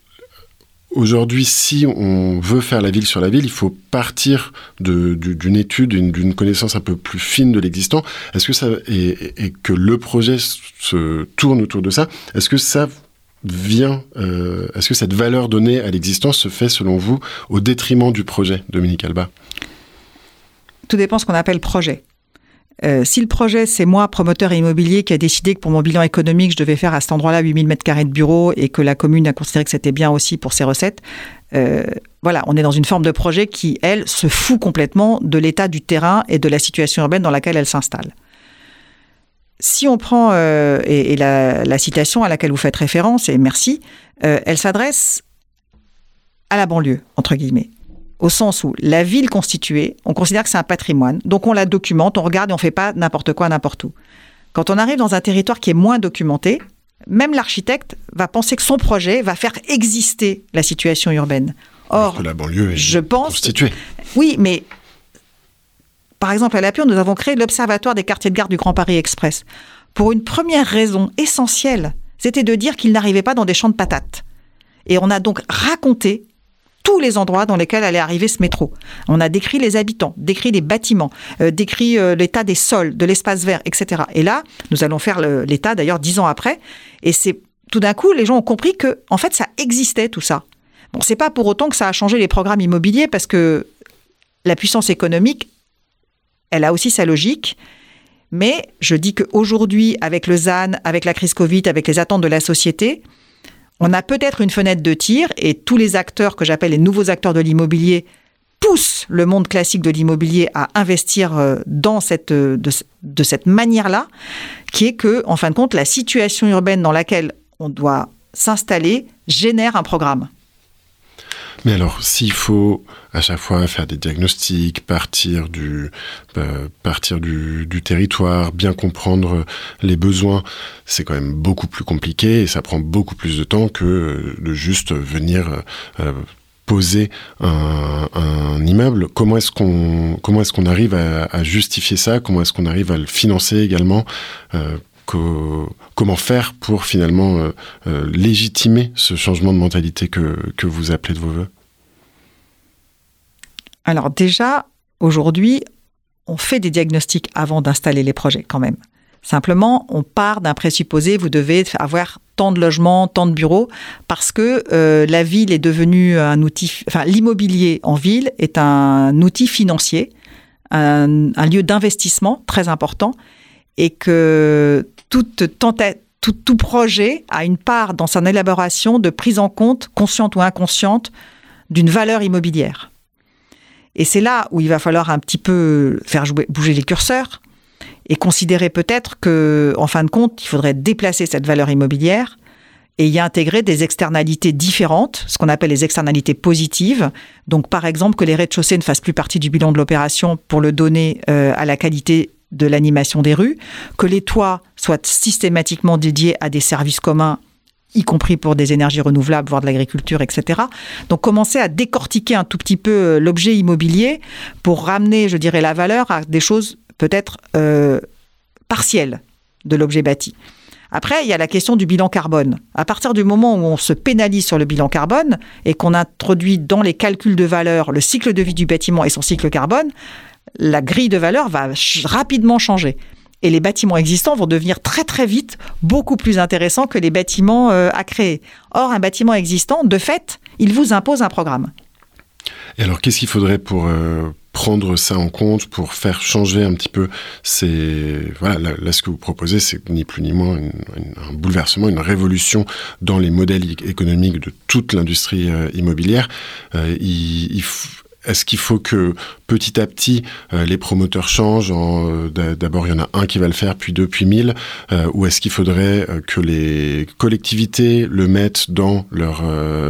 S1: Aujourd'hui, si on veut faire la ville sur la ville, il faut partir d'une étude, d'une connaissance un peu plus fine de l'existant. Est-ce que ça et, que le projet se tourne autour de ça Est-ce que ça vient euh, Est-ce que cette valeur donnée à l'existence se fait, selon vous, au détriment du projet, Dominique Alba?
S2: Tout dépend ce qu'on appelle projet. Euh, si le projet, c'est moi, promoteur immobilier, qui a décidé que pour mon bilan économique, je devais faire à cet endroit-là 8000 m2 de bureau et que la commune a considéré que c'était bien aussi pour ses recettes, euh, voilà, on est dans une forme de projet qui, elle, se fout complètement de l'état du terrain et de la situation urbaine dans laquelle elle s'installe. Si on prend, euh, et, la, citation à laquelle vous faites référence, et merci, elle s'adresse à la banlieue, entre guillemets au sens où la ville constituée, on considère que c'est un patrimoine, donc on la documente, on regarde et on ne fait pas n'importe quoi n'importe où. Quand on arrive dans un territoire qui est moins documenté, même l'architecte va penser que son projet va faire exister la situation urbaine.
S1: Or, la banlieue est je pense, constituée.
S2: Oui, mais par exemple, à La Pure, nous avons créé l'Observatoire des quartiers de garde du Grand Paris Express pour une première raison essentielle, c'était de dire qu'il n'arrivait pas dans des champs de patates. Et on a donc raconté tous les endroits dans lesquels allait arriver ce métro. On a décrit les habitants, décrit les bâtiments, euh, décrit euh, l'état des sols, de l'espace vert, etc. Et là, nous allons faire l'état d'ailleurs dix ans après. Et c'est tout d'un coup, les gens ont compris que, en fait, ça existait tout ça. Bon, c'est pas pour autant que ça a changé les programmes immobiliers parce que la puissance économique, elle a aussi sa logique. Mais je dis qu'aujourd'hui, avec le ZAN, avec la crise Covid, avec les attentes de la société, on a peut-être une fenêtre de tir et tous les acteurs que j'appelle les nouveaux acteurs de l'immobilier poussent le monde classique de l'immobilier à investir euh, dans cette, euh, de, de cette manière-là, qui est que, en fin de compte, la situation urbaine dans laquelle on doit s'installer génère un programme.
S1: Mais alors, s'il faut à chaque fois faire des diagnostics, partir du, euh, partir du, territoire, bien comprendre les besoins, c'est quand même beaucoup plus compliqué et ça prend beaucoup plus de temps que de juste venir euh, poser un, immeuble. Comment est-ce qu'on comment est-ce qu'on arrive à, à, justifier ça? Comment est-ce qu'on arrive à le financer également? Euh, comment faire pour finalement euh, euh, légitimer ce changement de mentalité que, que vous appelez de vos voeux?
S2: Alors déjà, aujourd'hui, on fait des diagnostics avant d'installer les projets quand même. Simplement, on part d'un présupposé, vous devez avoir tant de logements, tant de bureaux, parce que euh, la ville est devenue un outil, enfin l'immobilier en ville est un outil financier, un lieu d'investissement très important, et que toute tentative tout, projet a une part dans son élaboration de prise en compte, consciente ou inconsciente, d'une valeur immobilière. Et c'est là où il va falloir un petit peu faire jouer, bouger les curseurs et considérer peut-être que, en fin de compte, il faudrait déplacer cette valeur immobilière et y intégrer des externalités différentes, ce qu'on appelle les externalités positives. Donc, par exemple, que les rez-de-chaussée ne fassent plus partie du bilan de l'opération pour le donner euh, à la qualité de l'animation des rues, que les toits soient systématiquement dédiés à des services communs y compris pour des énergies renouvelables, voire de l'agriculture, etc. Donc commencer à décortiquer un tout petit peu euh, l'objet immobilier pour ramener, je dirais, la valeur à des choses peut-être euh, partielles de l'objet bâti. Après, il y a la question du bilan carbone. À partir du moment où on se pénalise sur le bilan carbone et qu'on introduit dans les calculs de valeur le cycle de vie du bâtiment et son cycle carbone, la grille de valeur va rapidement changer. Et les bâtiments existants vont devenir très très vite beaucoup plus intéressants que les bâtiments euh, à créer. Or, un bâtiment existant, de fait, il vous impose un programme.
S1: Et alors, qu'est-ce qu'il faudrait pour, euh, prendre ça en compte pour faire changer un petit peu ces voilà là, ce que vous proposez c'est ni plus ni moins un bouleversement une révolution dans les modèles économiques de toute l'industrie euh, immobilière il, il est-ce qu'il faut que petit à petit euh, les promoteurs changent D'abord, il y en a un qui va le faire, puis deux, puis mille. ou est-ce qu'il faudrait que les collectivités le mettent dans leur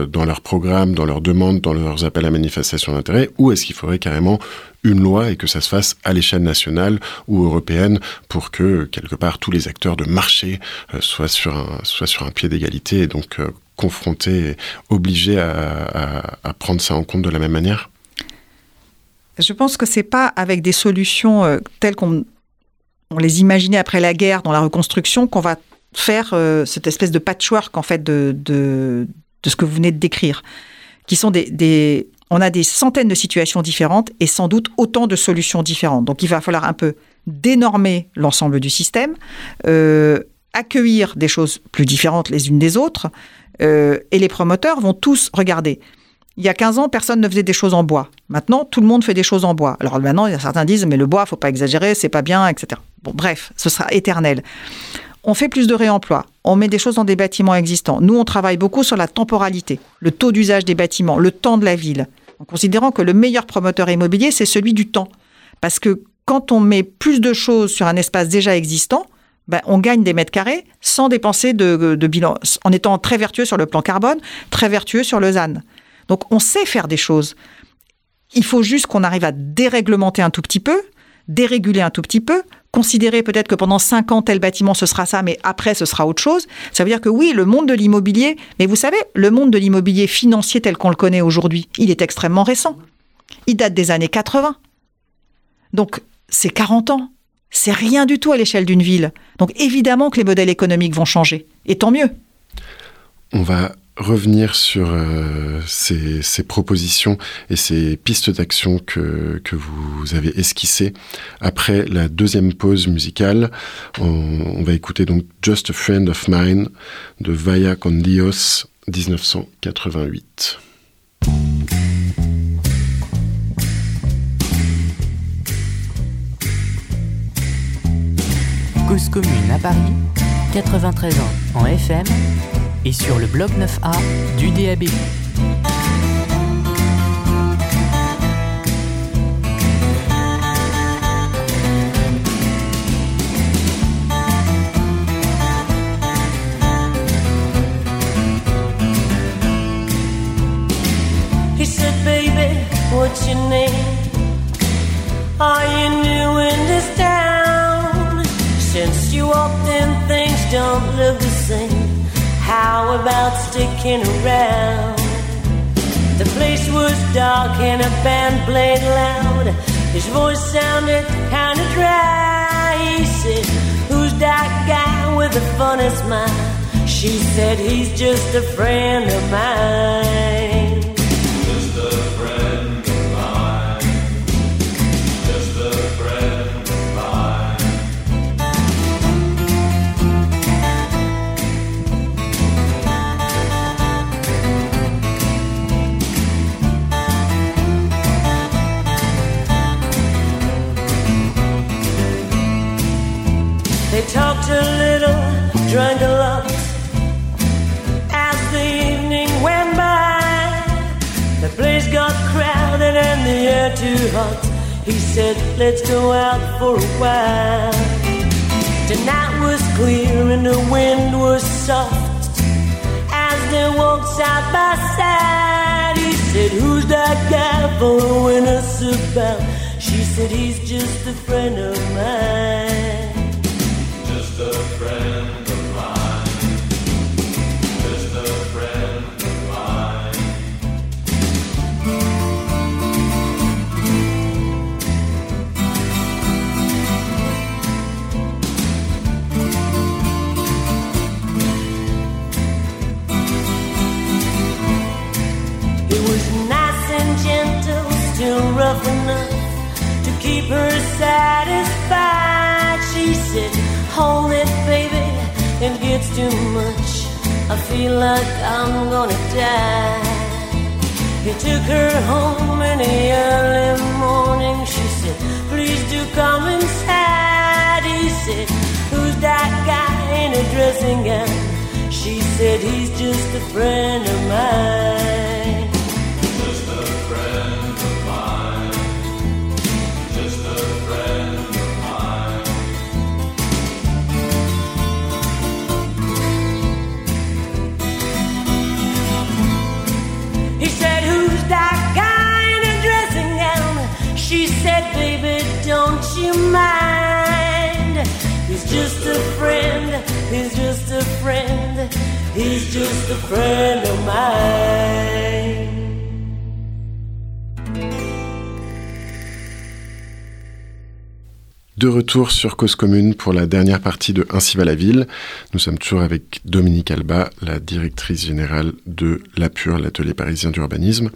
S1: dans leur programme, dans leurs demandes, dans leurs appels à manifestation d'intérêt Ou est-ce qu'il faudrait carrément une loi et que ça se fasse à l'échelle nationale ou européenne pour que quelque part tous les acteurs de marché euh, soient sur un pied d'égalité et donc euh, confrontés, obligés à, prendre ça en compte de la même manière?
S2: Je pense que c'est pas avec des solutions euh, telles qu'on on les imaginait après la guerre dans la reconstruction qu'on va faire cette espèce de patchwork en fait de, ce que vous venez de décrire, qui sont des, on a des centaines de situations différentes et sans doute autant de solutions différentes. Donc il va falloir un peu dénormer l'ensemble du système, euh, accueillir des choses plus différentes les unes des autres, euh, et les promoteurs vont tous regarder. Il y a 15 ans, personne ne faisait des choses en bois. Maintenant, tout le monde fait des choses en bois. Alors maintenant, certains disent, mais le bois, faut pas exagérer, c'est pas bien, etc. Bon, bref, ce sera éternel. On fait plus de réemploi. On met des choses dans des bâtiments existants. Nous, on travaille beaucoup sur la temporalité, le taux d'usage des bâtiments, le temps de la ville, en considérant que le meilleur promoteur immobilier, c'est celui du temps. Parce que quand on met plus de choses sur un espace déjà existant, ben, on gagne des mètres carrés sans dépenser de, de, bilan, en étant très vertueux sur le plan carbone, très vertueux sur le ZAN. Donc on sait faire des choses. Il faut juste qu'on arrive à déréglementer un tout petit peu, déréguler un tout petit peu, considérer peut-être que pendant cinq ans, tel bâtiment, ce sera ça, mais après, ce sera autre chose. Ça veut dire que oui, le monde de l'immobilier, mais vous savez, le monde de l'immobilier financier tel qu'on le connaît aujourd'hui, il est extrêmement récent. Il date des années 80. Donc, c'est 40 ans. C'est rien du tout à l'échelle d'une ville. Donc, évidemment que les modèles économiques vont changer. Et tant mieux.
S1: On va revenir sur euh, ces, propositions et ces pistes d'action que, que vous avez esquissées après la deuxième pause musicale. On, va écouter donc Just a Friend of Mine de Vaya con Dios 1988.
S3: Cause commune à Paris, 93 ans en FM et sur le bloc 9A du DAB.
S4: What's your name? Are you How about sticking around? The place was dark and a band played loud. His voice sounded kinda dry. He said, Who's that guy with the funny smile? She said, He's just a friend of mine. Too hot. He said, Let's go out for a while. Tonight was clear and the wind was soft. As they walked side by side, he said, Who's that guy following us about? She said, He's just a friend of mine. Keep satisfied. She said, Hold it, baby, it gets too much. I feel like I'm gonna die. He took her home in the early morning. She said, Please do come inside. He said, Who's that guy in a dressing gown? She said, He's just a friend of mine.
S1: De retour sur Cause Commune pour la dernière partie de Ainsi va la ville. Nous sommes toujours avec Dominique Alba, la directrice générale de l'APUR, l'atelier parisien d'urbanisme.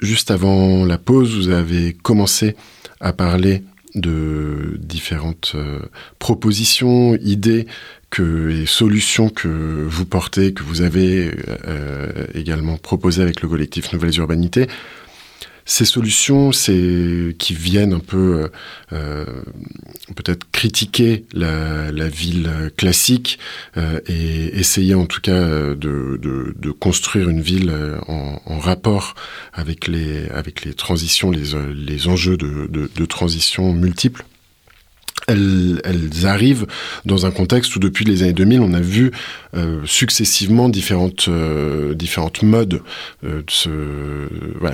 S1: Juste avant la pause, vous avez commencé à parler de différentes euh, propositions, idées et solutions que vous portez, que vous avez euh, également proposées avec le collectif Nouvelles Urbanités. Ces solutions, c'est qui viennent un peu euh, peut-être critiquer la, la, ville classique euh, et essayer en tout cas de, de, de construire une ville en, en, rapport avec les avec les transitions, les, les enjeux de, de transition multiples. Elles, arrivent dans un contexte où depuis les années 2000, on a vu euh, successivement différentes, euh, différentes modes euh, se,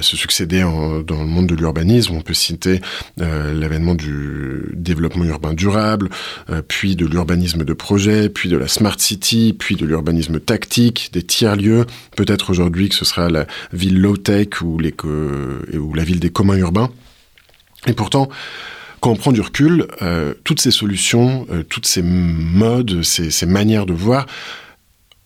S1: succéder dans le monde de l'urbanisme. On peut citer l'avènement du développement urbain durable, puis de l'urbanisme de projet, puis de la smart city, puis de l'urbanisme tactique, des tiers-lieux. Peut-être aujourd'hui que ce sera la ville low-tech ou la ville des communs urbains. Et pourtant, quand on prend du recul, euh, toutes ces solutions, euh, toutes ces modes, ces, manières de voir,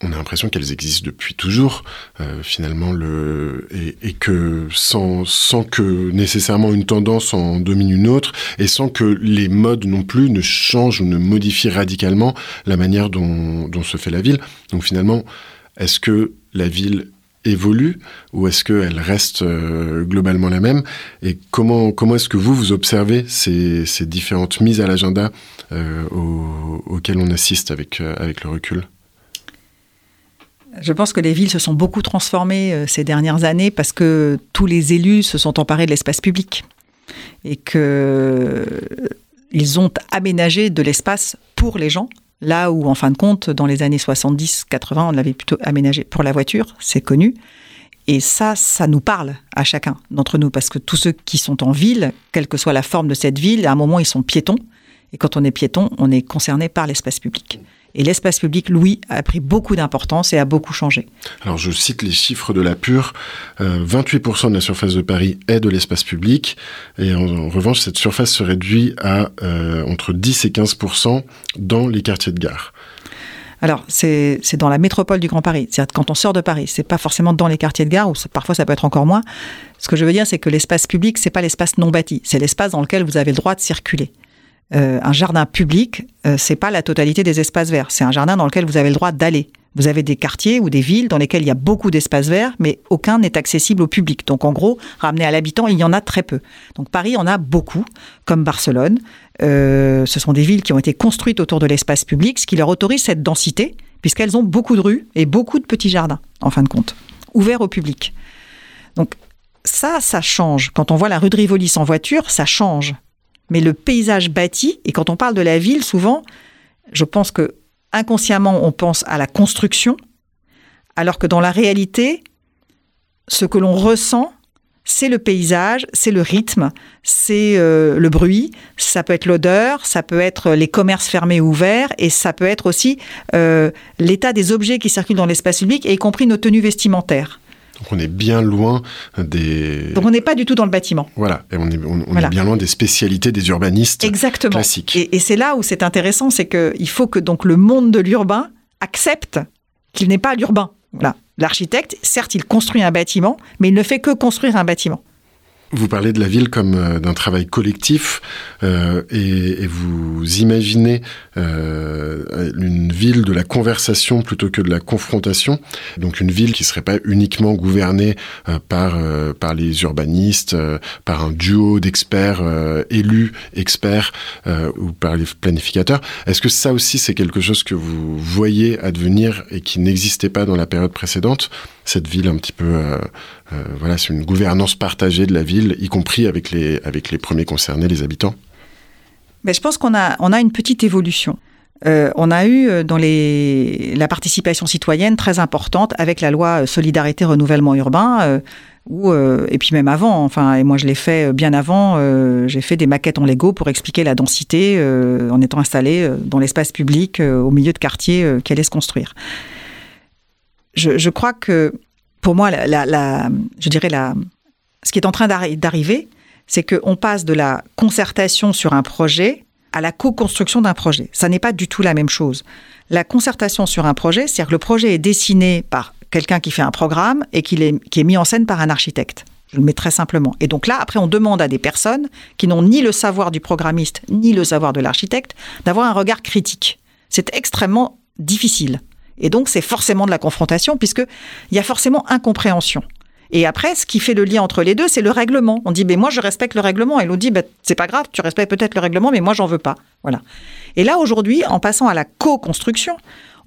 S1: on a l'impression qu'elles existent depuis toujours, euh, finalement, le, et, que sans, que nécessairement une tendance en domine une autre, et sans que les modes non plus ne changent ou ne modifient radicalement la manière dont se fait la ville. Donc finalement, est-ce que la ville évolue ou est-ce qu'elle reste euh, globalement la même Et comment, comment est-ce que vous, vous observez ces, différentes mises à l'agenda euh, au, auxquelles on assiste avec, euh, avec le recul?
S2: Je pense que les villes se sont beaucoup transformées ces dernières années parce que tous les élus se sont emparés de l'espace public et que ils ont aménagé de l'espace pour les gens Là où, en fin de compte, dans les années 70-80, on l'avait plutôt aménagé pour la voiture, c'est connu. Et ça, ça nous parle à chacun d'entre nous, parce que tous ceux qui sont en ville, quelle que soit la forme de cette ville, à un moment, ils sont piétons. Et quand on est piéton, on est concerné par l'espace public. Et l'espace public, Louis, a pris beaucoup d'importance et a beaucoup changé.
S1: Alors je cite les chiffres de la Pure. Euh, 28% de la surface de Paris est de l'espace public. Et en, en, revanche, cette surface se réduit à euh, entre 10 et 15% dans les quartiers de gare.
S2: Alors, c'est dans la métropole du Grand Paris. C'est-à-dire quand on sort de Paris, c'est pas forcément dans les quartiers de gare, ou parfois ça peut être encore moins. Ce que je veux dire, c'est que l'espace public, c'est pas l'espace non bâti. C'est l'espace dans lequel vous avez le droit de circuler. Euh, un jardin public, euh, c'est pas la totalité des espaces verts. C'est un jardin dans lequel vous avez le droit d'aller. Vous avez des quartiers ou des villes dans lesquels il y a beaucoup d'espaces verts, mais aucun n'est accessible au public. Donc en gros, ramené à l'habitant, il y en a très peu. Donc Paris en a beaucoup, comme Barcelone. Euh, ce sont des villes qui ont été construites autour de l'espace public, ce qui leur autorise cette densité, puisqu'elles ont beaucoup de rues et beaucoup de petits jardins, en fin de compte, ouverts au public. Donc ça, ça change. Quand on voit la rue de Rivoli sans voiture, ça change mais le paysage bâti, et quand on parle de la ville, souvent, je pense que inconsciemment, on pense à la construction, alors que dans la réalité, ce que l'on ressent, c'est le paysage, c'est le rythme, c'est euh, le bruit, ça peut être l'odeur, ça peut être les commerces fermés ou ouverts, et ça peut être aussi euh, l'état des objets qui circulent dans l'espace public, y compris nos tenues vestimentaires.
S1: Donc on est bien loin des.
S2: Donc on n'est pas du tout dans le bâtiment.
S1: Voilà, et on est, on, on voilà. est bien loin des spécialités des urbanistes
S2: Exactement.
S1: classiques.
S2: Et, et c'est là où c'est intéressant, c'est qu'il faut que donc le monde de l'urbain accepte qu'il n'est pas l'urbain. Voilà. L'architecte, certes, il construit un bâtiment, mais il ne fait que construire un bâtiment.
S1: Vous parlez de la ville comme euh, d'un travail collectif euh, et, et vous imaginez euh, une ville de la conversation plutôt que de la confrontation. Donc une ville qui serait pas uniquement gouvernée euh, par euh, par les urbanistes, euh, par un duo d'experts élus, experts ou par les planificateurs. Est-ce que ça aussi c'est quelque chose que vous voyez advenir et qui n'existait pas dans la période précédente? Cette ville un petit peu euh, euh, voilà, c'est une gouvernance partagée de la ville, y compris avec les, avec les premiers concernés, les habitants.
S2: Mais je pense qu'on a, on a une petite évolution. Euh, on a eu dans les, la participation citoyenne très importante avec la loi Solidarité Renouvellement Urbain, et puis même avant, enfin, et moi je l'ai fait bien avant, j'ai fait des maquettes en Lego pour expliquer la densité en étant installé dans l'espace public au milieu de quartiers qui allaient se construire. Je, crois que pour moi, la, la- je dirais la, ce qui est en train d'arri- d'arriver, c'est qu'on passe de la concertation sur un projet à la co-construction d'un projet. Ça n'est pas du tout la même chose. La concertation sur un projet, c'est-à-dire que le projet est dessiné par quelqu'un qui fait un programme et qu'il est, qui est mis en scène par un architecte. Je le mets très simplement. Et donc là, après, on demande à des personnes qui n'ont ni le savoir du programmiste, ni le savoir de l'architecte, d'avoir un regard critique. C'est extrêmement difficile. Et donc, c'est forcément de la confrontation, puisqu'il y a forcément incompréhension. Et après, ce qui fait le lien entre les deux, c'est le règlement. On dit, mais moi, je respecte le règlement. Et l'autre dit, bah, c'est pas grave, tu respectes peut-être le règlement, mais moi, j'en veux pas. Voilà. Et là, aujourd'hui, en passant à la co-construction,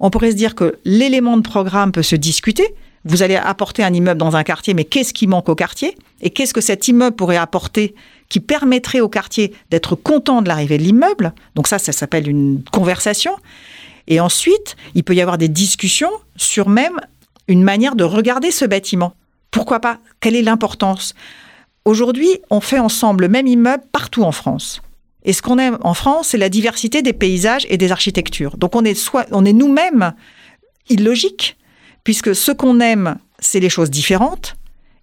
S2: on pourrait se dire que l'élément de programme peut se discuter. Vous allez apporter un immeuble dans un quartier, mais qu'est-ce qui manque au quartier? Et qu'est-ce que cet immeuble pourrait apporter qui permettrait au quartier d'être content de l'arrivée de l'immeuble? Donc ça, ça s'appelle une conversation. Et ensuite, il peut y avoir des discussions sur même une manière de regarder ce bâtiment. Pourquoi pas? Quelle est l'importance? Aujourd'hui, on fait ensemble le même immeuble partout en France. Et ce qu'on aime en France, c'est la diversité des paysages et des architectures. Donc on est, soit, on est nous-mêmes illogique, puisque ce qu'on aime, c'est les choses différentes,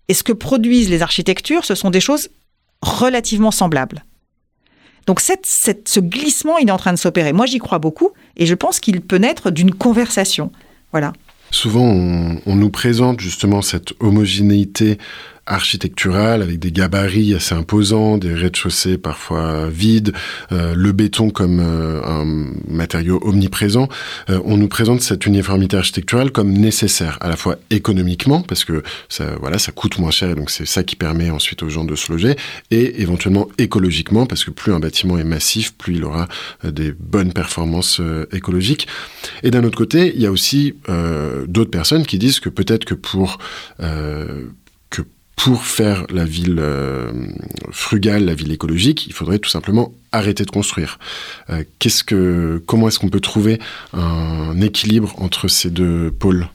S2: et ce que produisent les architectures, ce sont des choses relativement semblables. Donc ce glissement, il est en train de s'opérer. Moi, j'y crois beaucoup, et je pense qu'il peut naître d'une conversation. Voilà.
S1: Souvent, on nous présente justement cette homogénéité architecturale avec des gabarits assez imposants, des rez-de-chaussée parfois vides, euh, le béton comme euh, un matériau omniprésent. Euh, on nous présente cette uniformité architecturale comme nécessaire, à la fois économiquement, parce que ça, voilà, ça coûte moins cher et donc c'est ça qui permet ensuite aux gens de se loger, et éventuellement écologiquement, parce que plus un bâtiment est massif, plus il aura euh, des bonnes performances euh, écologiques. Et d'un autre côté, il y a aussi euh, d'autres personnes qui disent que peut-être que pour pour faire la ville euh, frugale, la ville écologique, il faudrait tout simplement arrêter de construire. Euh, comment est-ce qu'on peut trouver un équilibre entre ces deux pôles?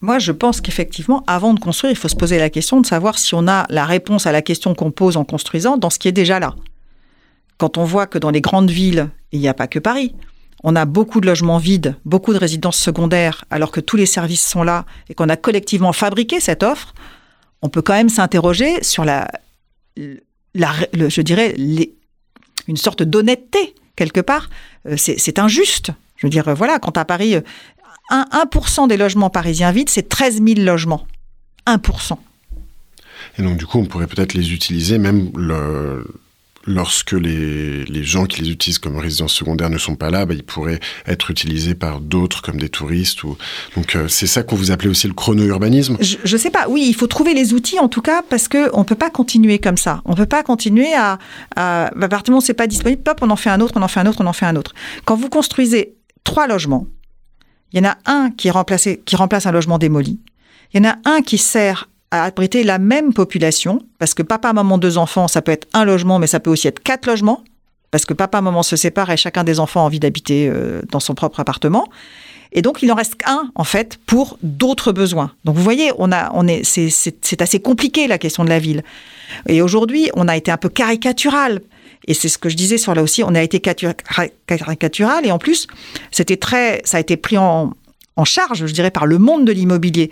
S2: Moi, je pense qu'effectivement, avant de construire, il faut se poser la question de savoir si on a la réponse à la question qu'on pose en construisant dans ce qui est déjà là. Quand on voit que dans les grandes villes, il n'y a pas que Paris, on a beaucoup de logements vides, beaucoup de résidences secondaires, alors que tous les services sont là et qu'on a collectivement fabriqué cette offre, on peut quand même s'interroger sur la, je dirais, une sorte d'honnêteté quelque part. Euh, C'est injuste. Je veux dire, euh, voilà, quand à Paris, euh, 1%, 1 des logements parisiens vides, c'est 13 000 logements. 1%.
S1: Et donc, du coup, on pourrait peut-être les utiliser même le- lorsque les, les gens qui les utilisent comme résidence secondaire ne sont pas là, bah, ils pourraient être utilisés par d'autres comme des touristes. Ou... Donc, euh, c'est ça qu'on vous appelait aussi le chrono-urbanisme
S2: Je, je sais pas. Oui, il faut trouver les outils en tout cas parce que on peut pas continuer comme ça. On peut pas continuer à, à moment où c'est pas disponible, hop, on en fait un autre, on en fait un autre, on en fait un autre. Quand vous construisez trois logements, il y en a un qui est qui remplace un logement démoli. Il y en a un qui sert à abriter la même population parce que papa, maman, deux enfants, ça peut être un logement, mais ça peut aussi être quatre logements parce que papa, maman se séparent et chacun des enfants a envie d'habiter euh, dans son propre appartement. Et donc, il en reste qu'un, en fait, pour d'autres besoins. Donc, vous voyez, on a, on est, c'est, c'est, c'est assez compliqué, la question de la ville. Et aujourd'hui, on a été un peu caricatural. Et c'est ce que je disais sur là aussi, on a été catu- caricatural. Et en plus, c'était très, ça a été pris en, en charge, je dirais, par le monde de l'immobilier.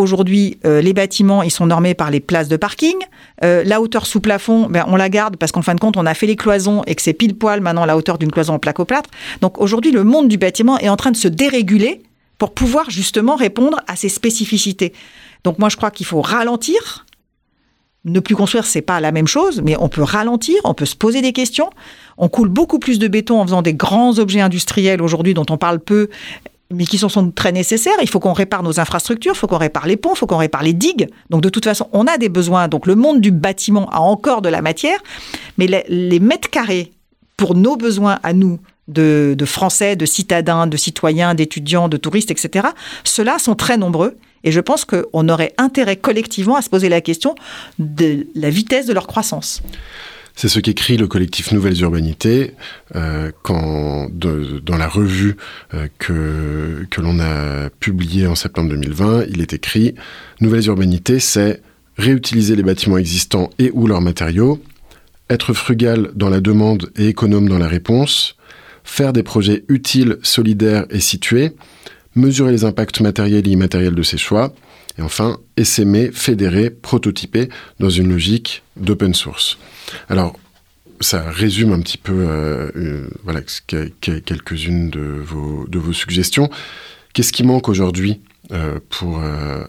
S2: Aujourd'hui, euh, les bâtiments, ils sont normés par les places de parking. Euh, la hauteur sous plafond, ben, on la garde parce qu'en fin de compte, on a fait les cloisons et que c'est pile poil maintenant la hauteur d'une cloison en placo-plâtre. Donc aujourd'hui, le monde du bâtiment est en train de se déréguler pour pouvoir justement répondre à ces spécificités. Donc moi, je crois qu'il faut ralentir Ne plus construire, c'est pas la même chose, mais on peut ralentir, on peut se poser des questions. On coule beaucoup plus de béton en faisant des grands objets industriels aujourd'hui dont on parle peu, mais qui sont, très nécessaires. Il faut qu'on répare nos infrastructures, il faut qu'on répare les ponts, il faut qu'on répare les digues. Donc de toute façon, on a des besoins. Donc le monde du bâtiment a encore de la matière, mais les, les mètres carrés pour nos besoins à nous, de, de Français, de citadins, de citoyens, d'étudiants, de touristes, etc., ceux-là sont très nombreux. Et je pense qu'on aurait intérêt collectivement à se poser la question de la vitesse de leur croissance.
S1: C'est ce qu'écrit le collectif Nouvelles Urbanités euh, dans la revue euh, que, que l'on a publiée en septembre 2020. Il est écrit Nouvelles Urbanités, c'est réutiliser les bâtiments existants et ou leurs matériaux, être frugal dans la demande et économe dans la réponse, faire des projets utiles, solidaires et situés, mesurer les impacts matériels et immatériels de ses choix, et enfin, essaimer, fédérer, prototyper dans une logique d'open source. Alors, ça résume un petit peu euh, euh, quelques-unes de vos, suggestions. Qu'est-ce qui manque aujourd'hui euh, pour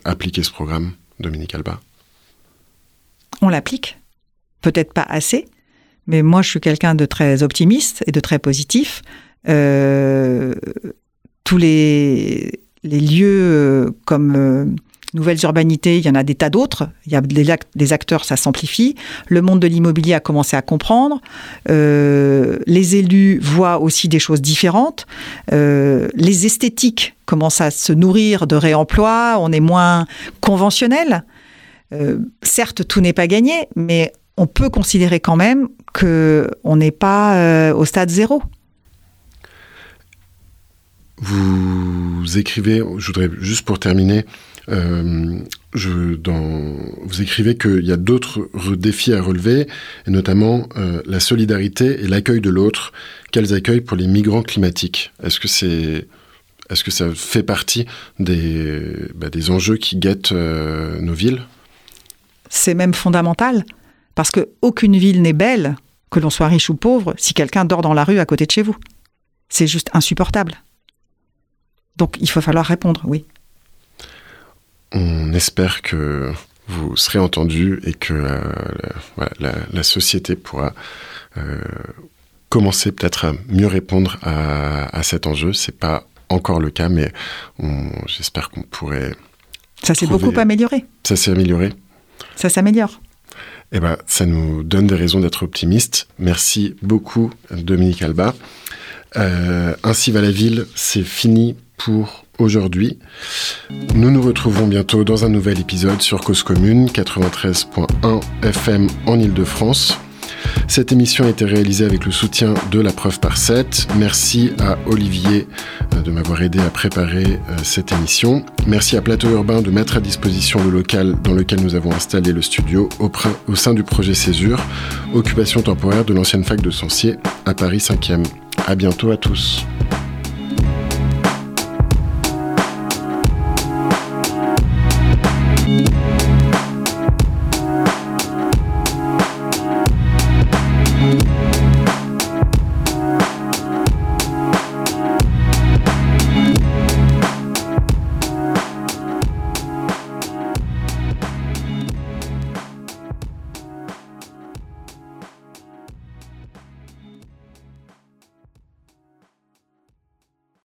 S1: appliquer ce programme, Dominique Alba?
S2: On l'applique, peut-être pas assez, mais moi je suis quelqu'un de très optimiste et de très positif. Tous les, lieux comme Nouvelles Urbanités, il y en a des tas d'autres. Il y a des, act- des acteurs, ça s'amplifie. Le monde de l'immobilier a commencé à comprendre. Euh, les élus voient aussi des choses différentes. Euh, les esthétiques commencent à se nourrir de réemploi. On est moins conventionnel. Euh, certes, tout n'est pas gagné, mais on peut considérer quand même que on n'est pas au stade zéro.
S1: Vous écrivez, je voudrais juste pour terminer, euh, je, vous écrivez qu'il y a d'autres re- défis à relever, notamment euh, la solidarité et l'accueil de l'autre. Quels accueils pour les migrants climatiques Est-ce que c'est est-ce que ça fait partie des, bah, des enjeux qui guettent euh, nos villes?
S2: C'est même fondamental parce que aucune ville n'est belle, que l'on soit riche ou pauvre, si quelqu'un dort dans la rue à côté de chez vous. C'est juste insupportable. Donc il va falloir répondre, oui.
S1: On espère que vous serez entendu et que euh, la, voilà, la- la société pourra euh, commencer peut-être à mieux répondre à, à cet enjeu. C'est pas encore le cas, mais j'espère qu'on pourrait.
S2: Ça s'est beaucoup amélioré.
S1: Ça s'est amélioré.
S2: Ça s'améliore.
S1: Eh ben, ça nous donne des raisons d'être optimistes. Merci beaucoup, Dominique Alba. Euh, ainsi va la ville, c'est fini pour aujourd'hui. Nous nous retrouvons bientôt dans un nouvel épisode sur Cause Commune 93.1 FM en Ile-de-France. Cette émission a été réalisée avec le soutien de la preuve par 7. Merci à Olivier euh, de m'avoir aidé à préparer euh, cette émission. Merci à Plateau Urbain de mettre à disposition le local dans lequel nous avons installé le studio au, sein du projet Césure, occupation temporaire de l'ancienne fac de Sancier à Paris 5e. À bientôt à tous.